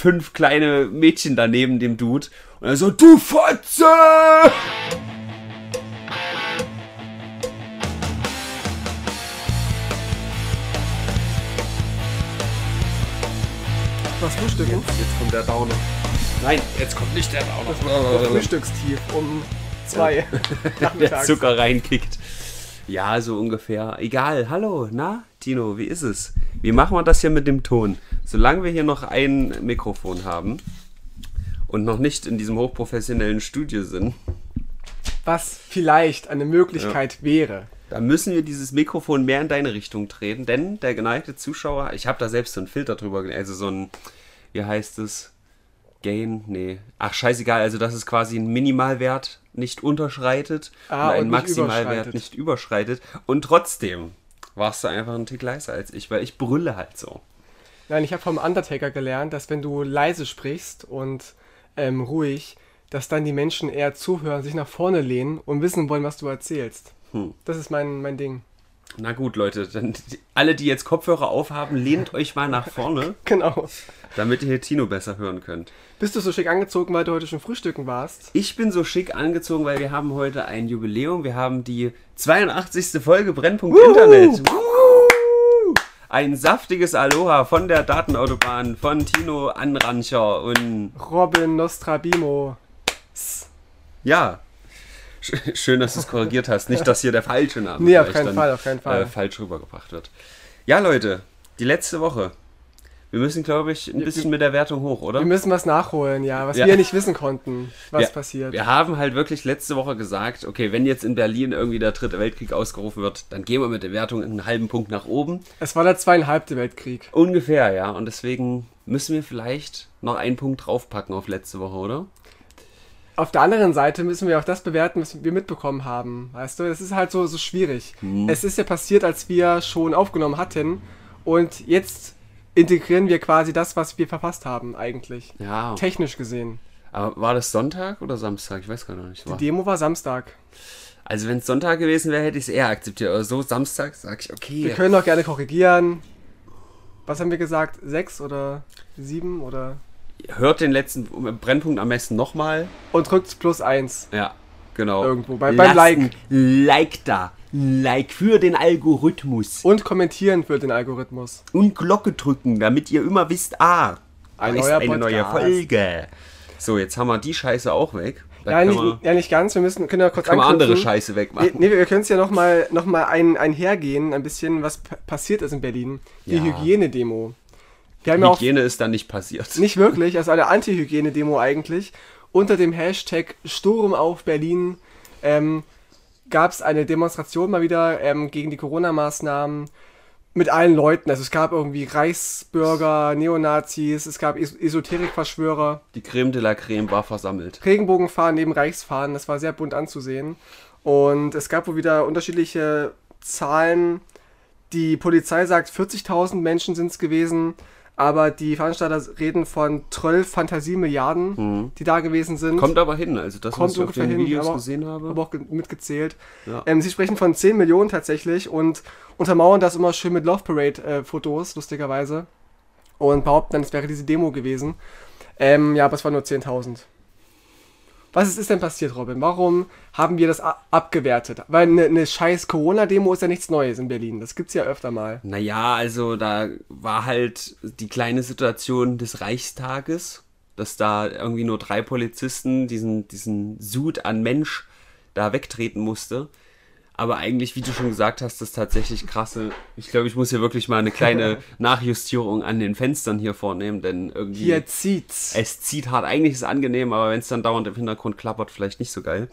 fünf kleine Mädchen daneben dem Dude. Und er so, du Fotze! Was frühstücken? Jetzt, jetzt kommt der Downer. Nein, jetzt kommt nicht der Downer. Das Frühstückstief um zwei der. Zucker reinkickt. Ja, so ungefähr. Egal. Hallo, na, Tino, wie ist es? Wie machen wir das hier mit dem Ton? Solange wir hier noch ein Mikrofon haben und noch nicht in diesem hochprofessionellen Studio sind, Was vielleicht eine Möglichkeit wäre. da müssen wir dieses Mikrofon mehr in deine Richtung treten, denn der geneigte Zuschauer, ich habe da selbst so einen Filter drüber, also so ein, wie heißt es? Gain? Nee. Ach, scheißegal, also dass es quasi einen Minimalwert nicht unterschreitet Ah, und einen und Maximalwert nicht überschreitet. Und trotzdem warst du einfach einen Tick leiser als ich, weil ich brülle halt so. Nein, ich habe vom Undertaker gelernt, dass wenn du leise sprichst und ähm, ruhig, dass dann die Menschen eher zuhören, sich nach vorne lehnen und wissen wollen, was du erzählst. Hm. Das ist mein, mein Ding. Na gut, Leute, dann alle, die jetzt Kopfhörer aufhaben, lehnt euch mal nach vorne, Genau. damit ihr Tino besser hören könnt. Bist du so schick angezogen, weil du heute schon frühstücken warst? Ich bin so schick angezogen, weil wir haben heute ein Jubiläum. Wir haben die 82. Folge Brennpunkt Internet. Wuhu! Ein saftiges Aloha von der Datenautobahn von Tino Anrancher und Robin Nostrabimo. ja. Sch- Schön, dass du es korrigiert hast. Nicht, dass hier der falsche Name Nee, auf keinen dann, Fall, auf keinen Fall. Äh, falsch rübergebracht wird. Ja, Leute, die letzte Woche. Wir müssen, glaube ich, ein bisschen mit der Wertung hoch, oder? Wir müssen was nachholen, ja, was Ja. wir nicht wissen konnten, was wir, passiert. Wir haben halt wirklich letzte Woche gesagt, okay, wenn jetzt in Berlin irgendwie der dritte Weltkrieg ausgerufen wird, dann gehen wir mit der Wertung einen halben Punkt nach oben. Es war der zweieinhalbte Weltkrieg. Ungefähr, ja. Und deswegen müssen wir vielleicht noch einen Punkt draufpacken auf letzte Woche, oder? Auf der anderen Seite müssen wir auch das bewerten, was wir mitbekommen haben. Weißt du, es ist halt so, so schwierig. Hm. Es ist ja passiert, als wir schon aufgenommen hatten. Und jetzt integrieren wir quasi das, was wir verpasst haben, eigentlich. Ja. Technisch gesehen. Aber war das Sonntag oder Samstag? Ich weiß gar nicht. Die War. Demo war Samstag. Also wenn es Sonntag gewesen wäre, hätte ich es eher akzeptiert. Aber so Samstag sage ich, okay. Wir können auch gerne korrigieren. Was haben wir gesagt? Sechs oder sieben oder. Hört den letzten Brennpunkt am besten nochmal. Und drückt plus eins. Ja, genau. Irgendwo, bei- beim Lassen- Like da. Like für den Algorithmus. Und kommentieren für den Algorithmus. Und Glocke drücken, damit ihr immer wisst, ah, Ein da ist eine neue Podcast. Folge. So, jetzt haben wir die Scheiße auch weg. Da Ja nicht, ja, nicht ganz. Wir müssen, können ja kurz kann man andere. Scheiße Nee, wegmachen. nee, wir können es ja nochmal noch mal ein, einhergehen, ein bisschen, was passiert ist in Berlin. Die Ja. Hygienedemo. Wir haben ja Hygiene ist dann nicht passiert. nicht wirklich, also eine Anti-Hygiene-Demo eigentlich. Unter dem Hashtag Sturm auf Berlin ähm, gab es eine Demonstration mal wieder ähm, gegen die Corona-Maßnahmen mit allen Leuten. Also es gab irgendwie Reichsbürger, Neonazis, es gab Es Esoterikverschwörer. Die Creme de la Creme war versammelt. Regenbogenfahren neben Reichsfahren. Das war sehr bunt anzusehen. Und es gab wohl wieder unterschiedliche Zahlen. Die Polizei sagt, 40.000 Menschen sind es gewesen. Aber die Veranstalter reden von 12 Fantasiemilliarden, die da gewesen sind. Kommt aber hin, also das, Kommt was ich auf den hin, Videos aber- gesehen habe. habe auch ge- mitgezählt. Ja. Ähm, sie sprechen von 10 Millionen tatsächlich und untermauern das immer schön mit Love Parade-Fotos, lustigerweise. Und behaupten dann, es wäre diese Demo gewesen. Ähm, ja, aber es waren nur 10.000. Was ist, denn passiert, Robin? Warum haben wir das abgewertet? Weil eine, eine scheiß Corona-Demo ist ja nichts Neues in Berlin. Das gibt's ja öfter mal. Naja, also da war halt die kleine Situation des Reichstages, dass da irgendwie nur drei Polizisten diesen, diesen Sud an Mensch da wegtreten musste. Aber eigentlich, wie du schon gesagt hast, das tatsächlich krasse. Ich glaube, ich muss hier wirklich mal eine kleine Nachjustierung an den Fenstern hier vornehmen, denn irgendwie. Hier zieht's. Es zieht hart. Eigentlich ist es angenehm, aber wenn es dann dauernd im Hintergrund klappert, vielleicht nicht so geil.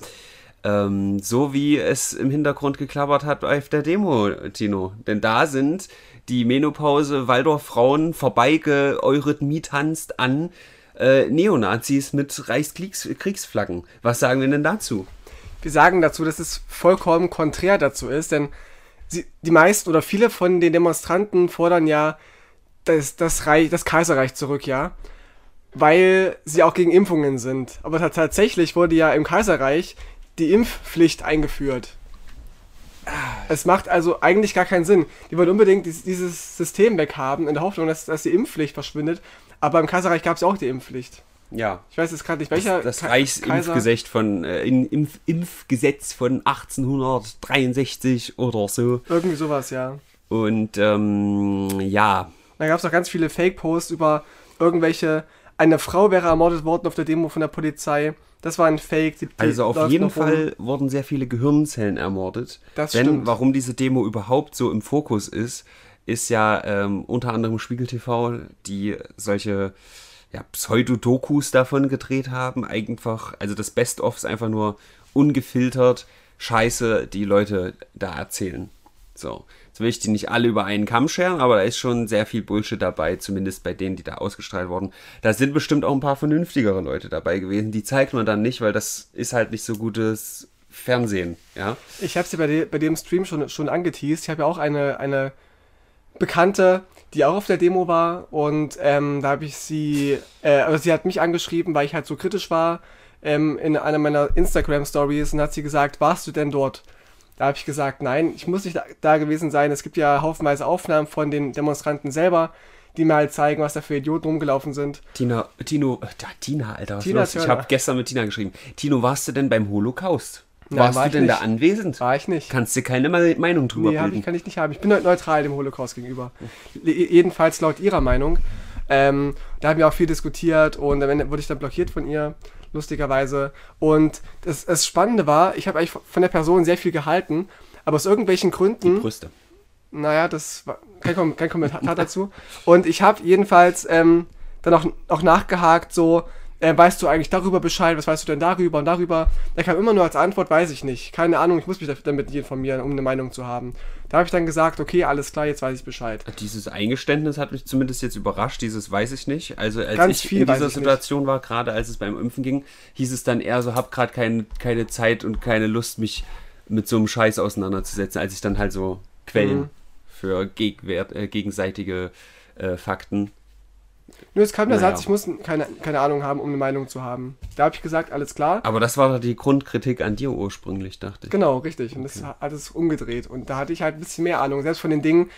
Ähm, so wie es im Hintergrund geklappert hat auf der Demo, Tino. Denn da sind die Menopause Waldorf-Frauen vorbeigeeurythmie-tanzt an äh, Neonazis mit Reichskriegsflaggen. Was sagen wir denn dazu? Wir sagen dazu, dass es vollkommen konträr dazu ist, denn sie, die meisten oder viele von den Demonstranten fordern ja das, das, Reich, das Kaiserreich zurück, ja. Weil sie auch gegen Impfungen sind. Aber ta- tatsächlich wurde ja im Kaiserreich die Impfpflicht eingeführt. Es macht also eigentlich gar keinen Sinn. Die wollen unbedingt dies, dieses System weghaben, in der Hoffnung, dass, dass die Impfpflicht verschwindet. Aber im Kaiserreich gab es auch die Impfpflicht. Ja. Ich weiß jetzt gerade nicht, welcher Das Ka- Reichsimpfgesetz von, äh, Impf, Impfgesetz von 1863 oder so. Irgendwie sowas, ja. Und ähm, ja, Da gab es auch ganz viele Fake-Posts über irgendwelche. Eine Frau wäre ermordet worden auf der Demo von der Polizei. Das war ein Fake. Die, also auf jeden noch rum. Fall wurden sehr viele Gehirnzellen ermordet. Das Denn stimmt. warum diese Demo überhaupt so im Fokus ist, ist ja ähm, unter anderem Spiegel TV, die solche ja, Pseudodokus davon gedreht haben. Einfach, also das Best-of ist einfach nur ungefiltert Scheiße, die Leute da erzählen. So. Jetzt will ich die nicht alle über einen Kamm scheren, aber da ist schon sehr viel Bullshit dabei, zumindest bei denen, die da ausgestrahlt wurden. Da sind bestimmt auch ein paar vernünftigere Leute dabei gewesen. Die zeigt man dann nicht, weil das ist halt nicht so gutes Fernsehen, ja. Ich habe es ja bei, de, bei dem Stream schon, schon angeteased. Ich habe ja auch eine, eine Bekannte, die auch auf der Demo war. Und ähm, da habe ich sie, äh, also sie hat mich angeschrieben, weil ich halt so kritisch war ähm, in einer meiner Instagram-Stories und hat sie gesagt, warst du denn dort? Da habe ich gesagt, nein, ich muss nicht da, da gewesen sein. Es gibt ja haufenweise Aufnahmen von den Demonstranten selber, die mir halt zeigen, was da für Idioten rumgelaufen sind. Tina, Tino, äh, da, Tina, Alter, was Tina los? Ich habe gestern mit Tina geschrieben. Tino, warst du denn beim Holocaust? Nein, warst war du denn nicht. da anwesend? War ich nicht. Kannst dir keine Me- Meinung drüber Nee, bilden? ich, kann ich nicht haben. Ich bin neu- neutral dem Holocaust gegenüber. Le- Jedenfalls laut ihrer Meinung. Ähm, da haben wir auch viel diskutiert und am Ende wurde ich dann blockiert von ihr, lustigerweise. Und das, das Spannende war, ich habe eigentlich von der Person sehr viel gehalten, aber aus irgendwelchen Gründen, Brüste. naja, das war kein, Kom kein Kommentar dazu. Und ich habe jedenfalls ähm, dann auch, auch nachgehakt, so, äh, weißt du eigentlich darüber Bescheid, was weißt du denn darüber und darüber? Da kam immer nur als Antwort, weiß ich nicht. Keine Ahnung, ich muss mich damit nicht informieren, um eine Meinung zu haben. Da habe ich dann gesagt, okay, alles klar, jetzt weiß ich Bescheid. Dieses Eingeständnis hat mich zumindest jetzt überrascht, dieses weiß ich nicht. Also als Ganz ich viel in dieser ich nicht. Situation war, gerade als es beim Impfen ging, hieß es dann eher so, hab gerade kein, keine Zeit und keine Lust, mich mit so einem Scheiß auseinanderzusetzen, als ich dann halt so Quellen Mhm. für äh, gegenseitige äh, Fakten. Nur es kam der Naja. Satz, ich muss keine, keine Ahnung haben, um eine Meinung zu haben. Da habe ich gesagt, alles klar. Aber das war die Grundkritik an dir ursprünglich, dachte ich. Genau, richtig. Und das hat es umgedreht. Und da hatte ich halt ein bisschen mehr Ahnung. Selbst von den Dingen,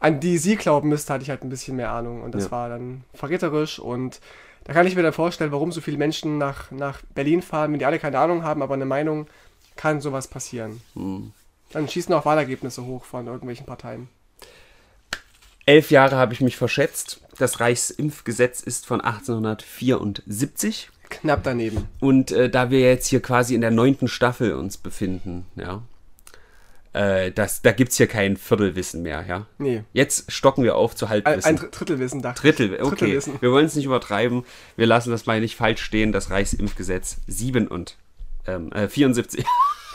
an die sie glauben müsste, hatte ich halt ein bisschen mehr Ahnung. Und das Ja. war dann verräterisch. Und da kann ich mir dann vorstellen, warum so viele Menschen nach, nach Berlin fahren, wenn die alle keine Ahnung haben, aber eine Meinung, kann sowas passieren. Hm. Dann schießen auch Wahlergebnisse hoch von irgendwelchen Parteien. Elf Jahre habe ich mich verschätzt. Das Reichsimpfgesetz ist von 1874. Knapp daneben. Und äh, da wir jetzt hier quasi in der neunten Staffel uns befinden, ja, äh, das, da gibt es hier kein Viertelwissen mehr, ja. Nee. Jetzt stocken wir auf zu Ein, Halbwissen. ein Dr- Drittelwissen dachte ich. Drittel, okay. Drittelwissen. Wir wollen es nicht übertreiben. Wir lassen das mal nicht falsch stehen. Das Reichsimpfgesetz 7 und ähm, äh, 74.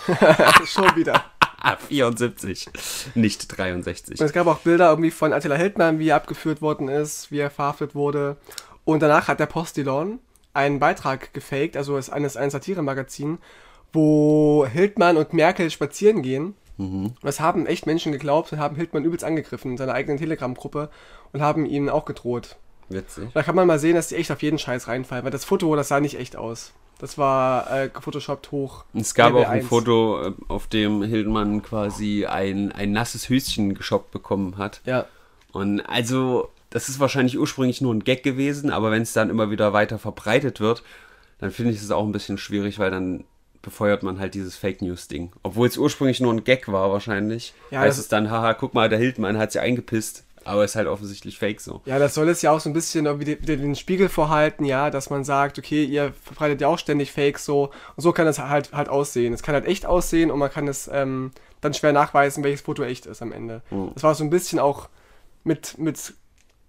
Schon wieder. Ah, 74, nicht 63. Und es gab auch Bilder irgendwie von Attila Hildmann, wie er abgeführt worden ist, wie er verhaftet wurde. Und danach hat der Postillon einen Beitrag gefaked, also ist eines, ein Satiremagazin, wo Hildmann und Merkel spazieren gehen. Und das haben echt Menschen geglaubt und haben Hildmann übelst angegriffen in seiner eigenen Telegram-Gruppe und haben ihm auch gedroht. Witzig. Da kann man mal sehen, dass die echt auf jeden Scheiß reinfallen, weil das Foto, das sah nicht echt aus. Das war äh, gefotoshoppt hoch. Es gab Level auch ein 1. Foto, äh, auf dem Hildmann quasi ein, ein nasses Höschen geshoppt bekommen hat. Ja. Und also, das ist wahrscheinlich ursprünglich nur ein Gag gewesen, aber wenn es dann immer wieder weiter verbreitet wird, dann finde ich es auch ein bisschen schwierig, weil dann befeuert man halt dieses Fake News-Ding. Obwohl es ursprünglich nur ein Gag war, wahrscheinlich. Ja, heißt es dann, haha, guck mal, der Hildmann hat sich eingepisst. Aber ist halt offensichtlich fake so. Ja, das soll es ja auch so ein bisschen irgendwie de- de- den Spiegel vorhalten, ja, dass man sagt, okay, ihr verbreitet ja auch ständig Fakes so. Und so kann es halt halt aussehen. Es kann halt echt aussehen und man kann es ähm, dann schwer nachweisen, welches Foto echt ist am Ende. Mhm. Das war so ein bisschen auch mit, mit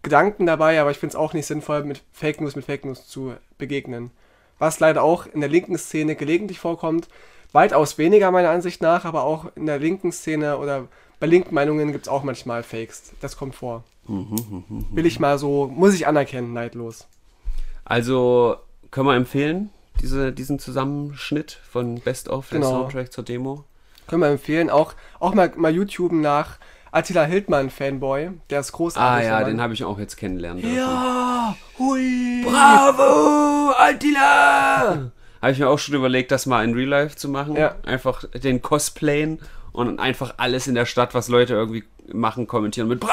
Gedanken dabei, aber ich finde es auch nicht sinnvoll, mit Fake News mit Fake News zu begegnen. Was leider auch in der linken Szene gelegentlich vorkommt. Weitaus weniger meiner Ansicht nach, aber auch in der linken Szene oder bei linken Meinungen gibt es auch manchmal Fakes. Das kommt vor. Will ich mal so, muss ich anerkennen, neidlos. Also können wir empfehlen, diese, diesen Zusammenschnitt von Best of, der Genau. Soundtrack zur Demo. Können wir empfehlen. Auch, auch mal, mal YouTube nach Attila Hildmann Fanboy. Der ist Ah großartig. ja, der den habe ich auch jetzt kennenlernen dürfen. Ja, hui. Bravo, Attila! Habe ich mir auch schon überlegt, das mal in Real Life zu machen. Ja. Einfach den Cosplayen und einfach alles in der Stadt, was Leute irgendwie machen, kommentieren mit Bravo!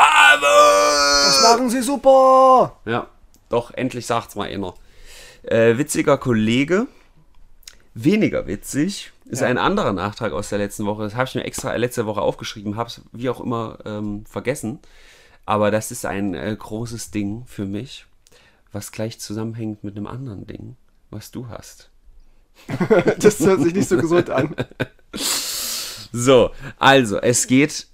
Das machen sie super. Ja, Doch, endlich sagt's mal einer. Äh, witziger Kollege. Weniger witzig ist Ja. ein anderer Nachtrag aus der letzten Woche. Das habe ich mir extra letzte Woche aufgeschrieben, habe es wie auch immer ähm, vergessen. Aber das ist ein äh, großes Ding für mich, was gleich zusammenhängt mit einem anderen Ding, was du hast. Das hört sich nicht so gesund an. So, also es geht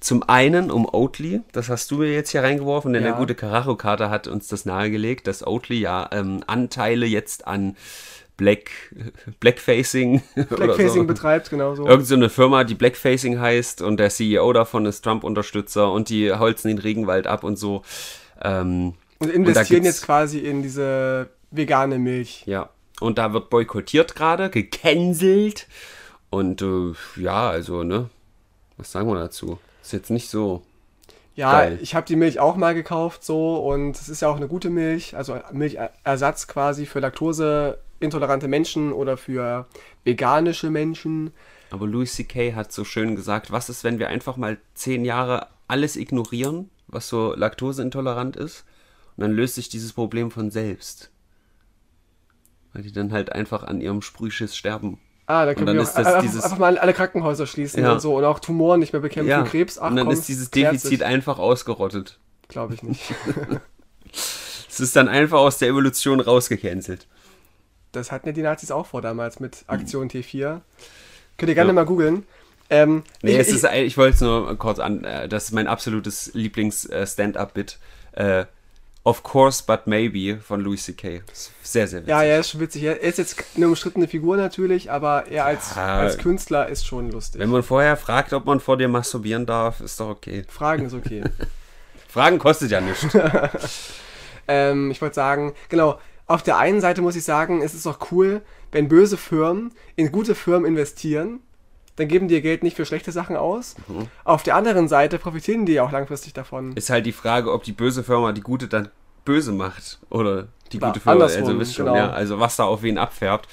zum einen um Oatly, das hast du mir jetzt hier reingeworfen, denn Ja. der gute Karacho-Kater hat uns das nahegelegt, dass Oatly ja ähm, Anteile jetzt an Black, Blackfacing, Blackfacing so. betreibt, genau so. Irgend so eine Firma, die Blackfacing heißt und der CEO davon ist Trump-Unterstützer und die holzen den Regenwald ab und so. Ähm, Und investieren gibt's- jetzt quasi in diese vegane Milch. Ja, und da wird boykottiert gerade, gecancelt. Und äh, ja, also, ne, was sagen wir dazu? Ist jetzt nicht so. Ja, Geil. ich habe die Milch auch mal gekauft so und es ist ja auch eine gute Milch, also Milchersatz quasi für laktoseintolerante Menschen oder für veganische Menschen. Aber Louis C.K. hat so schön gesagt, was ist, wenn wir einfach mal zehn Jahre alles ignorieren, was so laktoseintolerant ist? Und dann löst sich dieses Problem von selbst. Weil die dann halt einfach an ihrem Sprühschiss sterben. Ah, da können wir auch einfach, dieses- einfach mal alle Krankenhäuser schließen Ja. und so und auch Tumoren nicht mehr bekämpfen, Krebs. Ach, und dann komm, ist dieses Defizit einfach ausgerottet. Glaube ich nicht. Es ist dann einfach aus der Evolution rausgecancelt. Das hatten ja die Nazis auch vor damals mit Aktion T4. Könnt ihr gerne Ja. mal googeln. Ähm, Nee, ich, es ich, ist, ich wollte es nur kurz an, äh, das ist mein absolutes Lieblings-Stand-Up-Bit. Äh, of course, but maybe von Louis C.K. Sehr, sehr witzig. ja, ja, ist schon witzig. Er ist jetzt eine umstrittene Figur natürlich, aber er als, Ja. als Künstler ist schon lustig. Wenn man vorher fragt, ob man vor dir masturbieren darf, ist doch okay. Fragen ist okay. Fragen kostet ja nichts. ähm, ich wollte sagen, genau, auf der einen Seite muss ich sagen, es ist auch cool, wenn böse Firmen in gute Firmen investieren, dann geben die ihr Geld nicht für schlechte Sachen aus. Mhm. Auf der anderen Seite profitieren die auch langfristig davon. ist halt die Frage, ob die böse Firma die gute dann böse macht. Oder die gute Firma, also wisst schon, genau. ja, also was da auf wen abfärbt.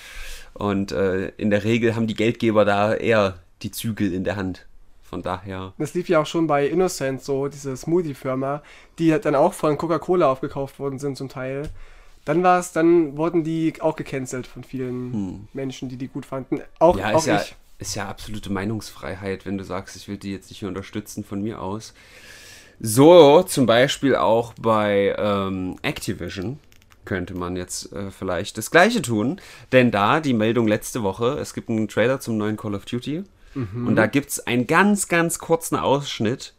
Und äh, in der Regel haben die Geldgeber da eher die Zügel in der Hand. Von daher. Das lief ja auch schon bei Innocent so, diese Smoothie-Firma, die dann auch von Coca-Cola aufgekauft worden sind zum Teil. Dann war es, dann wurden die auch gecancelt von vielen Menschen, die die gut fanden. Auch, Hm. Ja, auch ja, ich. Ist ja absolute Meinungsfreiheit, wenn du sagst, ich will die jetzt nicht unterstützen von mir aus. So, zum Beispiel auch bei ähm, Activision könnte man jetzt äh, vielleicht das gleiche tun. Denn da die Meldung letzte Woche, es gibt einen Trailer zum neuen Call of Duty. Und da gibt es einen ganz, ganz kurzen Ausschnitt.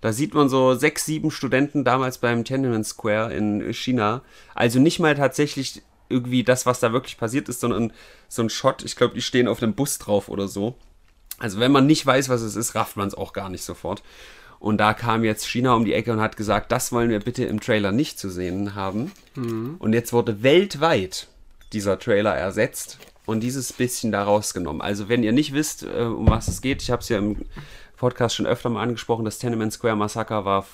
Da sieht man so sechs, sieben Studenten damals beim Tiananmen Square in China. Also nicht mal tatsächlich irgendwie das, was da wirklich passiert ist, sondern so ein Shot. Ich glaube, die stehen auf einem Bus drauf oder so. Also wenn man nicht weiß, was es ist, rafft man es auch gar nicht sofort. Und da kam jetzt China um die Ecke und hat gesagt, das wollen wir bitte im Trailer nicht zu sehen haben. Und jetzt wurde weltweit dieser Trailer ersetzt und dieses bisschen da rausgenommen. Also wenn ihr nicht wisst, äh, um was es geht, ich habe es ja im Podcast schon öfter mal angesprochen, das Tenement Square Massaker war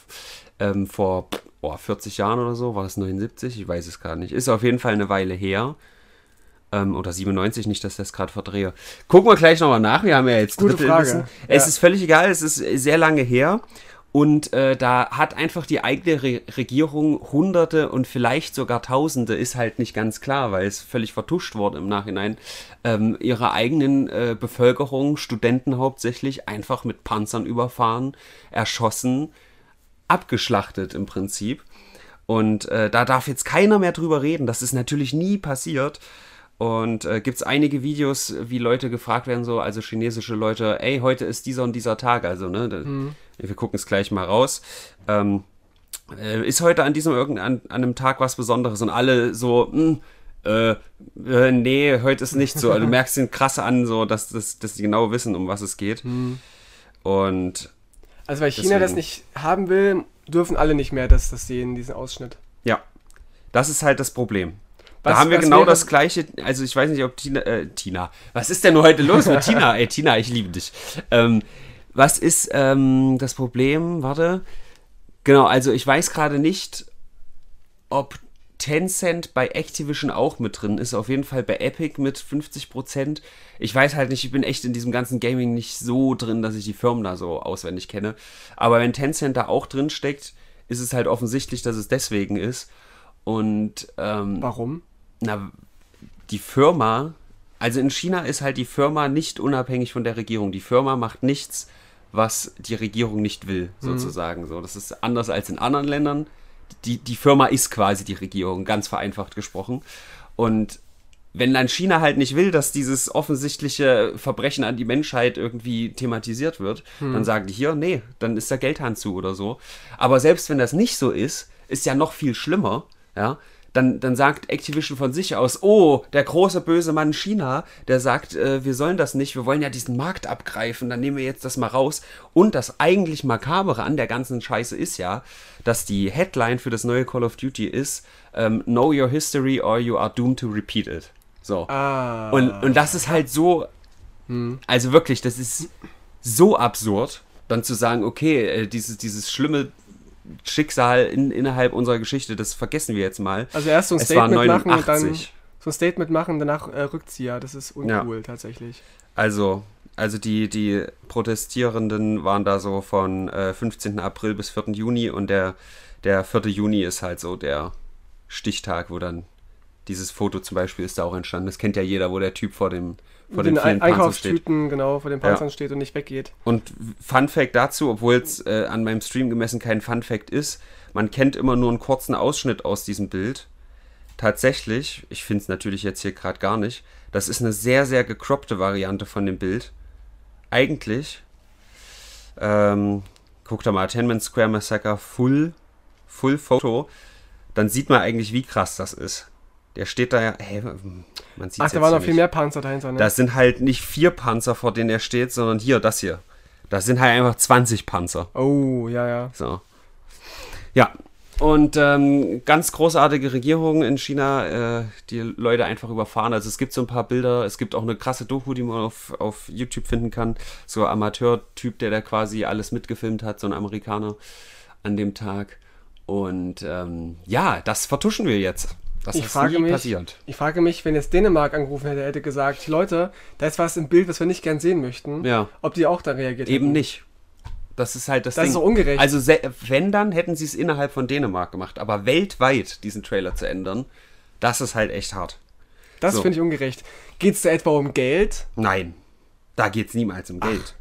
ähm, vor boah, 40 Jahren oder so, war das 79? Ich weiß es gar nicht. Ist auf jeden Fall eine Weile her. Ähm, oder 97, nicht, dass ich das gerade verdrehe. Gucken wir gleich nochmal nach. Wir haben ja jetzt Gute Frage. Drittelwissen. Es Ja. ist völlig egal, es ist sehr lange her. Und äh, da hat einfach die eigene Re Regierung Hunderte und vielleicht sogar Tausende, ist halt nicht ganz klar, weil es völlig vertuscht wurde im Nachhinein, ähm, ihrer eigenen äh, Bevölkerung, Studenten hauptsächlich, einfach mit Panzern überfahren, erschossen, abgeschlachtet im Prinzip. Und äh, da darf jetzt keiner mehr drüber reden. Das ist natürlich nie passiert. Und äh, gibt es einige Videos, wie Leute gefragt werden, so, also chinesische Leute, ey, heute ist dieser und dieser Tag, also, ne, da, wir gucken es gleich mal raus. Ähm, äh, ist heute an diesem irgendein an einem Tag was Besonderes und alle so, hm, äh, äh, nee, heute ist nicht so. Also, du merkst den krass an, so, dass, dass, dass die genau wissen, um was es geht. Und Also weil China das Deswegen. nicht haben will, dürfen alle nicht mehr das, das sehen, diesen Ausschnitt. Ja, das ist halt das Problem. Was- da haben wir genau wäre- das gleiche, also ich weiß nicht, ob Tina, äh, Tina, was ist denn nur heute los mit Tina? Ey, Tina, ich liebe dich. Ähm, was ist ähm, das Problem? Warte. Genau, also ich weiß gerade nicht, ob Tencent bei Activision auch mit drin ist. Auf jeden Fall bei Epic mit 50%. Ich weiß halt nicht, ich bin echt in diesem ganzen Gaming nicht so drin, dass ich die Firmen da so auswendig kenne. Aber wenn Tencent da auch drin steckt, ist es halt offensichtlich, dass es deswegen ist. Und ähm, Warum? na, die Firma, also in China ist halt die Firma nicht unabhängig von der Regierung. Die Firma macht nichts, was die Regierung nicht will, sozusagen. So, das ist anders als in anderen Ländern. Die, die Firma ist quasi die Regierung, ganz vereinfacht gesprochen. Und wenn dann China halt nicht will, dass dieses offensichtliche Verbrechen an die Menschheit irgendwie thematisiert wird, dann sagen die hier, nee, dann ist der Geldhahn zu oder so. Aber selbst wenn das nicht so ist, ist ja noch viel schlimmer, ja. Dann, dann sagt Activision von sich aus, oh, der große böse Mann China, der sagt, äh, wir sollen das nicht, wir wollen ja diesen Markt abgreifen, dann nehmen wir jetzt das mal raus. Und das eigentlich Makabere an der ganzen Scheiße ist ja, dass die Headline für das neue Call of Duty ist, ähm, Know your history or you are doomed to repeat it. So. Ah. Und, und das ist halt so, also wirklich, das ist so absurd, dann zu sagen, okay, äh, dieses, dieses schlimme Schicksal in, innerhalb unserer Geschichte, das vergessen wir jetzt mal. also erst so ein Statement machen und dann 89. so ein Statement machen, danach äh, Rückzieher. Das ist uncool tatsächlich. Also, also die, die Protestierenden waren da so von äh, 15. April bis 4. Juni und der, der 4. Juni ist halt so der Stichtag, wo dann dieses Foto zum Beispiel ist da auch entstanden. Das kennt ja jeder, wo der Typ vor dem vor den den vielen. Einkaufstüten genau vor den Panzern steht und nicht weggeht. Und Fun Fact dazu, obwohl es äh, an meinem Stream gemessen kein Fun Fact ist, man kennt immer nur einen kurzen Ausschnitt aus diesem Bild. Tatsächlich, ich finde es natürlich jetzt hier gerade gar nicht, das ist eine sehr, sehr gecroppte Variante von dem Bild. Eigentlich, ähm, guck da mal, Tenement Square Massacre Full, Full Photo, dann sieht man eigentlich, wie krass das ist. Der steht da ja, hä, man sieht Ach, da waren noch viel mehr Panzer dahinter, ne? das sind halt nicht vier Panzer, vor denen er steht, sondern hier, das hier. Das sind halt einfach 20 Panzer. oh, ja, ja. So. Ja. Und ähm, ganz großartige Regierung in China, äh, die Leute einfach überfahren. Also es gibt so ein paar Bilder, es gibt auch eine krasse Doku, die man auf, auf YouTube finden kann. So ein Amateur-Typ, der da quasi alles mitgefilmt hat, so ein Amerikaner an dem Tag. Und ähm, ja, das vertuschen wir jetzt. Das Ich ist frage mich- passiert. Ich frage mich, wenn jetzt Dänemark angerufen hätte, hätte gesagt, Leute, da ist was im Bild, was wir nicht gern sehen möchten. Ja. Ob die auch da reagiert Eben hätten. nicht. Das ist halt das, Das Ding. ist so ungerecht. Also wenn dann, hätten sie es innerhalb von Dänemark gemacht. Aber weltweit diesen Trailer zu ändern, das ist halt echt hart. Das So. finde ich ungerecht. Geht es da etwa um Geld? Nein, da geht es niemals um Geld.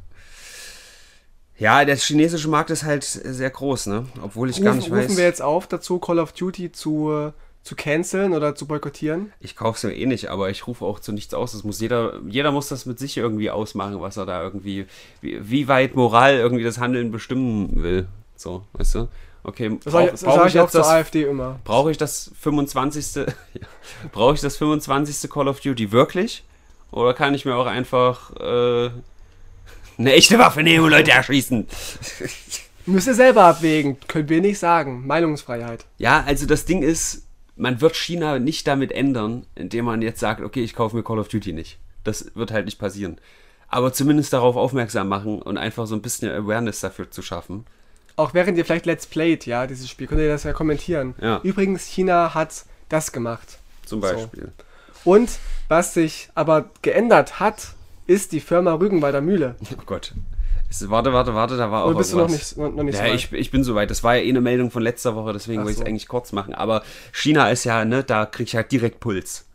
Ja, der chinesische Markt ist halt sehr groß, ne? Obwohl ich gar Ruf, nicht rufen weiß. wir jetzt auf dazu, Call of Duty zu, äh, zu canceln oder zu boykottieren? Ich kaufe es ja eh nicht, aber ich rufe auch zu nichts aus. Das muss jeder, jeder muss das mit sich irgendwie ausmachen, was er da irgendwie, wie, wie weit Moral irgendwie das Handeln bestimmen will. So, weißt du? Okay, Das sage brauch- ich, jetzt zur das AfD immer. Brauche ich das 25. Ja. Brauche ich das 25. Call of Duty wirklich? Oder kann ich mir auch einfach äh, eine echte Waffe nehmen und Leute erschießen? Müsst ihr selber abwägen. Können wir nicht sagen. Meinungsfreiheit. Ja, also das Ding ist, man wird China nicht damit ändern, indem man jetzt sagt, okay, ich kaufe mir Call of Duty nicht. Das wird halt nicht passieren. Aber zumindest darauf aufmerksam machen und einfach so ein bisschen Awareness dafür zu schaffen. Auch während ihr vielleicht Let's Playt, ja, dieses Spiel, könnt ihr das ja kommentieren. Ja. Übrigens, China hat das gemacht. Zum So. Beispiel. Und was sich aber geändert hat, ist die Firma Rügenwalder Mühle. Oh Gott. Warte, warte, warte, da war auch Oder bist du noch irgendwas. nicht, noch, nicht Ja, so weit? ich, ich bin soweit. Das war ja eh eine Meldung von letzter Woche, deswegen Ach wollte ich es so. eigentlich kurz machen. Aber China ist ja, ne, da krieg ich halt direkt Puls.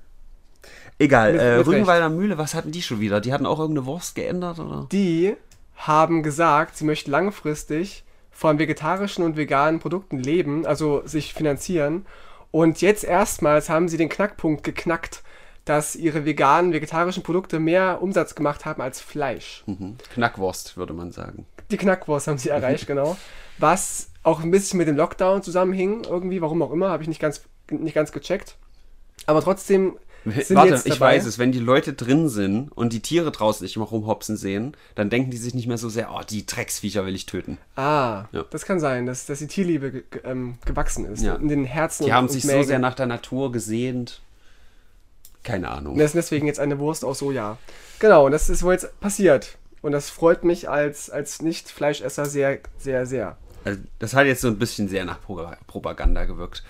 Egal, Mit- äh, mit Rügenwalder Mühle, was hatten die schon wieder? Die hatten auch irgendeine Wurst geändert, oder? Die haben gesagt, sie möchten langfristig von vegetarischen und veganen Produkten leben, also sich finanzieren. Und jetzt erstmals haben sie den Knackpunkt geknackt, dass ihre veganen, vegetarischen Produkte mehr Umsatz gemacht haben als Fleisch. Mhm. Knackwurst, würde man sagen. Die Knackwurst haben sie erreicht, genau. Was auch ein bisschen mit dem Lockdown zusammenhing, irgendwie, warum auch immer, habe ich nicht ganz, nicht ganz gecheckt. Aber trotzdem sind Warte, jetzt ich weiß es. Wenn die Leute drin sind und die Tiere draußen nicht mehr rumhopsen sehen, dann denken die sich nicht mehr so sehr, oh, die Drecksviecher will ich töten. Ah, Ja. das kann sein, dass, dass die Tierliebe ähm, gewachsen ist. Ja. In den Herzen Die haben und sich so sehr nach der Natur gesehnt. Keine Ahnung. Das ist deswegen jetzt eine Wurst aus Soja. Genau, und das ist wohl jetzt passiert. Und das freut mich als, als Nicht-Fleischesser sehr, sehr, sehr. Also, das hat jetzt so ein bisschen sehr nach Pro Propaganda gewirkt.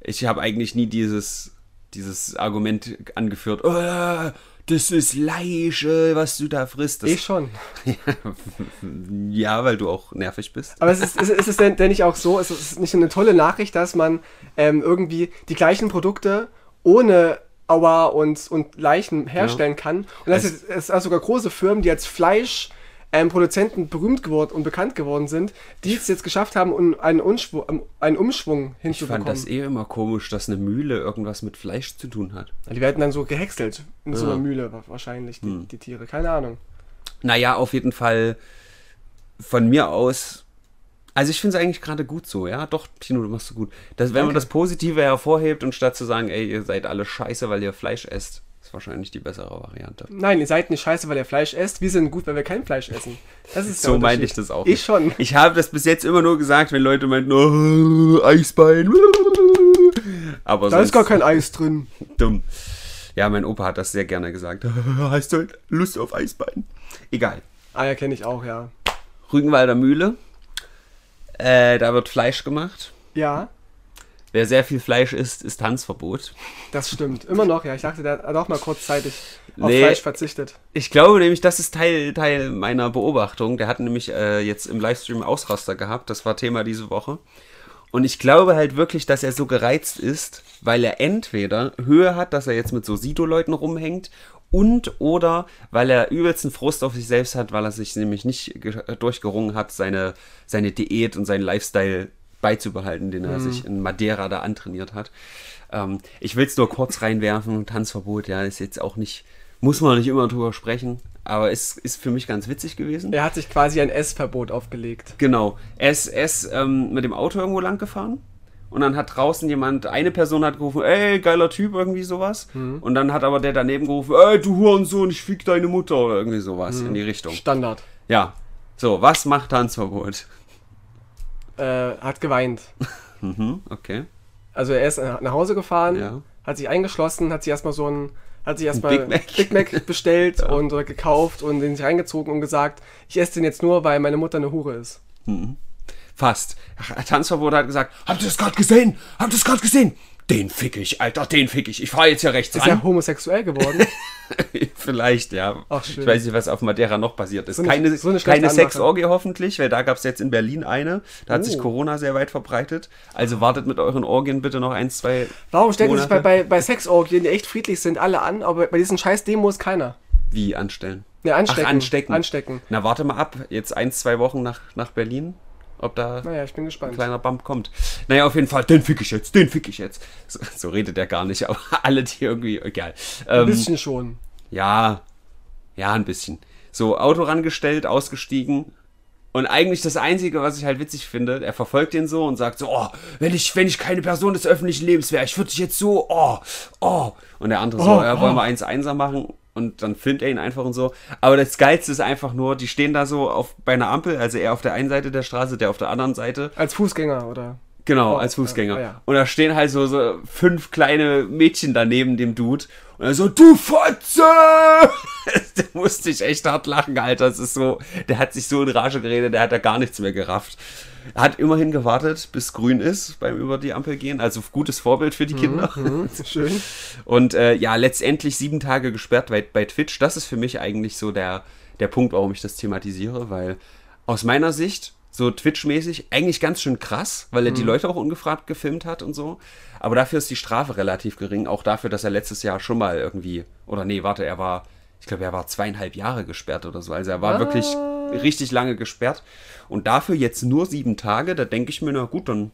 Ich habe eigentlich nie dieses, dieses Argument angeführt, "Äh, das ist Leiche, was du da frisst. Das, Ich schon. ja, weil du auch nervig bist. Aber es ist, ist, ist es denn, denn nicht auch so, es ist nicht eine tolle Nachricht, dass man ähm, irgendwie die gleichen Produkte ohne Aua und, und Leichen herstellen kann. Und dass es, es auch sogar große Firmen, die als Fleisch ähm, Produzenten berühmt geworden und bekannt geworden sind, die es jetzt geschafft haben, um einen, Unschwung, um, einen Umschwung Ich hinzubekommen. fand das eh immer komisch, dass eine Mühle irgendwas mit Fleisch zu tun hat. Die werden dann so gehäckselt in so Ja. einer Mühle wa- wahrscheinlich, die, die Tiere. Keine Ahnung. Naja, auf jeden Fall von mir aus. Also ich finde es eigentlich gerade gut so, ja. Doch, Tino, du machst so gut. Das, wenn man das Positive hervorhebt und statt zu sagen, ey, ihr seid alle scheiße, weil ihr Fleisch esst, ist wahrscheinlich die bessere Variante. Nein, ihr seid nicht scheiße, weil ihr Fleisch esst. Wir sind gut, weil wir kein Fleisch essen. Das ist So meinte Unterschied. ich das auch. Ich nicht. schon. Ich habe das bis jetzt immer nur gesagt, wenn Leute meinten, oh, Eisbein. Aber Da ist gar kein Eis drin. dumm. Ja, mein Opa hat das sehr gerne gesagt. Hast du heute Lust auf Eisbein? Egal. Ah ja, kenne ich auch, ja. Rügenwalder Mühle. Äh, da wird Fleisch gemacht. Ja, Wer sehr viel Fleisch isst, ist Tanzverbot. das stimmt. Immer noch, ja. Ich dachte, der hat auch mal kurzzeitig auf Nee. Fleisch verzichtet. Ich glaube nämlich, das ist Teil, Teil meiner Beobachtung. Der hat nämlich äh, jetzt im Livestream Ausraster gehabt. Das war Thema diese Woche. Und ich glaube halt wirklich, dass er so gereizt ist, weil er entweder Höhe hat, dass er jetzt mit so Sido-Leuten rumhängt und oder weil er übelsten Frust auf sich selbst hat, weil er sich nämlich nicht ge- durchgerungen hat, seine, seine Diät und seinen Lifestyle beizubehalten, den er sich in Madeira da antrainiert hat. Ähm, ich will es nur kurz reinwerfen, Tanzverbot, ja, ist jetzt auch nicht, muss man nicht immer drüber sprechen, aber es ist für mich ganz witzig gewesen. Er hat sich quasi ein Essverbot aufgelegt. Genau. Er ist, er ist ähm, mit dem Auto irgendwo lang gefahren. Und dann hat draußen jemand, eine Person hat gerufen, ey, geiler Typ, irgendwie sowas. Und dann hat aber der daneben gerufen, ey, du Hurensohn, ich fick deine Mutter oder irgendwie sowas in die Richtung. Standard. Ja. So, was macht Tanzverbot? Äh, hat geweint. Mhm, okay. Also er ist nach Hause gefahren, Ja. hat sich eingeschlossen, hat sich erstmal so ein hat sich erstmal Big Mac. Big Mac bestellt und oder gekauft und den sich reingezogen und gesagt, ich esse den jetzt nur, weil meine Mutter eine Hure ist. Fast. Tanzverbot hat gesagt, habt ihr das gerade gesehen? Habt ihr das gerade gesehen? Den fick ich, Alter, den fick ich. Ich fahre jetzt hier rechts Ist ran. er homosexuell geworden? Vielleicht, ja. Ach, schön. Ich weiß nicht, was auf Madeira noch passiert ist. So eine- keine so eine keine. Sexorgie hoffentlich, weil da gab es jetzt in Berlin eine. Da hat Oh. sich Corona sehr weit verbreitet. Also wartet mit euren Orgien bitte noch ein, zwei. Warum stecken sich bei, bei, bei Sexorgien, die echt friedlich sind, alle an, aber bei diesen scheiß Demos keiner? Wie anstellen? Ne, anstecken. Ach, anstecken. Anstecken. Na, warte mal ab. Jetzt ein, zwei Wochen nach, nach Berlin. Ob da Naja, ich bin ein gespannt. kleiner Bump kommt. Naja, auf jeden Fall, den fick ich jetzt, den fick ich jetzt. So, so redet er gar nicht, aber alle, die irgendwie, egal. Ein Ähm, bisschen schon. Ja, ja, ein bisschen. So, Auto rangestellt, ausgestiegen. Und eigentlich das Einzige, was ich halt witzig finde, er verfolgt ihn so und sagt so, oh, wenn ich, wenn ich keine Person des öffentlichen Lebens wäre, ich würde dich jetzt so, oh, oh. Und der andere so, Oh, ja, wollen oh. wir eins Einser machen? Und dann filmt er ihn einfach und so. Aber das Geilste ist einfach nur, die stehen da so auf, bei einer Ampel, also er auf der einen Seite der Straße, der auf der anderen Seite. Als Fußgänger, oder? Genau, Oh, als Fußgänger. ja, ja. Und da stehen halt so, so fünf kleine Mädchen daneben dem Dude. Und er so, du Fotze! da musste ich echt hart lachen, Alter. Das ist so, der hat sich so in Rage geredet, der hat da gar nichts mehr gerafft. Er hat immerhin gewartet, bis grün ist beim über die Ampel gehen. Also gutes Vorbild für die Kinder. Hm, schön. Und äh, ja, letztendlich sieben Tage gesperrt bei, bei Twitch. Das ist für mich eigentlich so der, der Punkt, warum ich das thematisiere, weil aus meiner Sicht, so Twitch-mäßig, eigentlich ganz schön krass, weil er die Leute auch ungefragt gefilmt hat und so. Aber dafür ist die Strafe relativ gering. Auch dafür, dass er letztes Jahr schon mal irgendwie, oder nee, warte, er war, glaube, er war zweieinhalb Jahre gesperrt oder so. Also er war wirklich richtig lange gesperrt. Und dafür jetzt nur sieben Tage, da denke ich mir, na gut, dann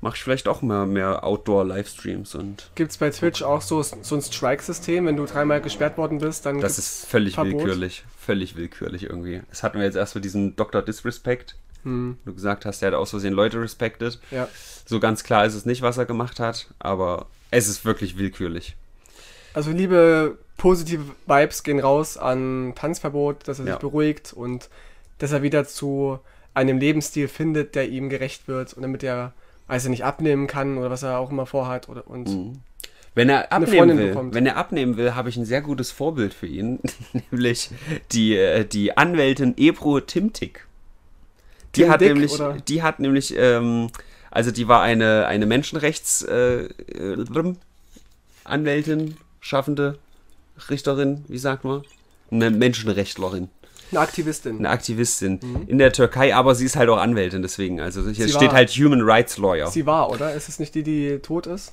mache ich vielleicht auch mehr, mehr Outdoor-Livestreams und Gibt es bei Twitch auch so, so ein Strike-System, wenn du dreimal gesperrt worden bist, dann Das ist völlig Verbot? willkürlich. Völlig willkürlich irgendwie. Das hatten wir jetzt erst mit diesem Dr. Disrespect. Hm, Du gesagt hast, der hat aus Versehen Leute respected. ja. So ganz klar ist es nicht, was er gemacht hat, aber es ist wirklich willkürlich. Also liebe positive Vibes gehen raus an Tanzverbot, dass er Ja. sich beruhigt und dass er wieder zu einem Lebensstil findet, der ihm gerecht wird und damit er, er nicht, abnehmen kann oder was er auch immer vorhat oder und Mhm. Wenn er abnehmen will, bekommt. wenn er abnehmen will, habe ich ein sehr gutes Vorbild für ihn, nämlich die, äh, die Anwältin Ebro Timtik. Die Tim hat Dick, nämlich, oder? die hat nämlich, ähm, also die war eine, eine Menschenrechts äh, äh, Anwältin, Schaffende, Richterin, wie sagt man? Eine Menschenrechtlerin, Eine Aktivistin. eine Aktivistin in der Türkei, aber sie ist halt auch Anwältin, deswegen. Also hier Sie steht war- halt Human Rights Lawyer. Sie war, oder? Ist es nicht die, die tot ist?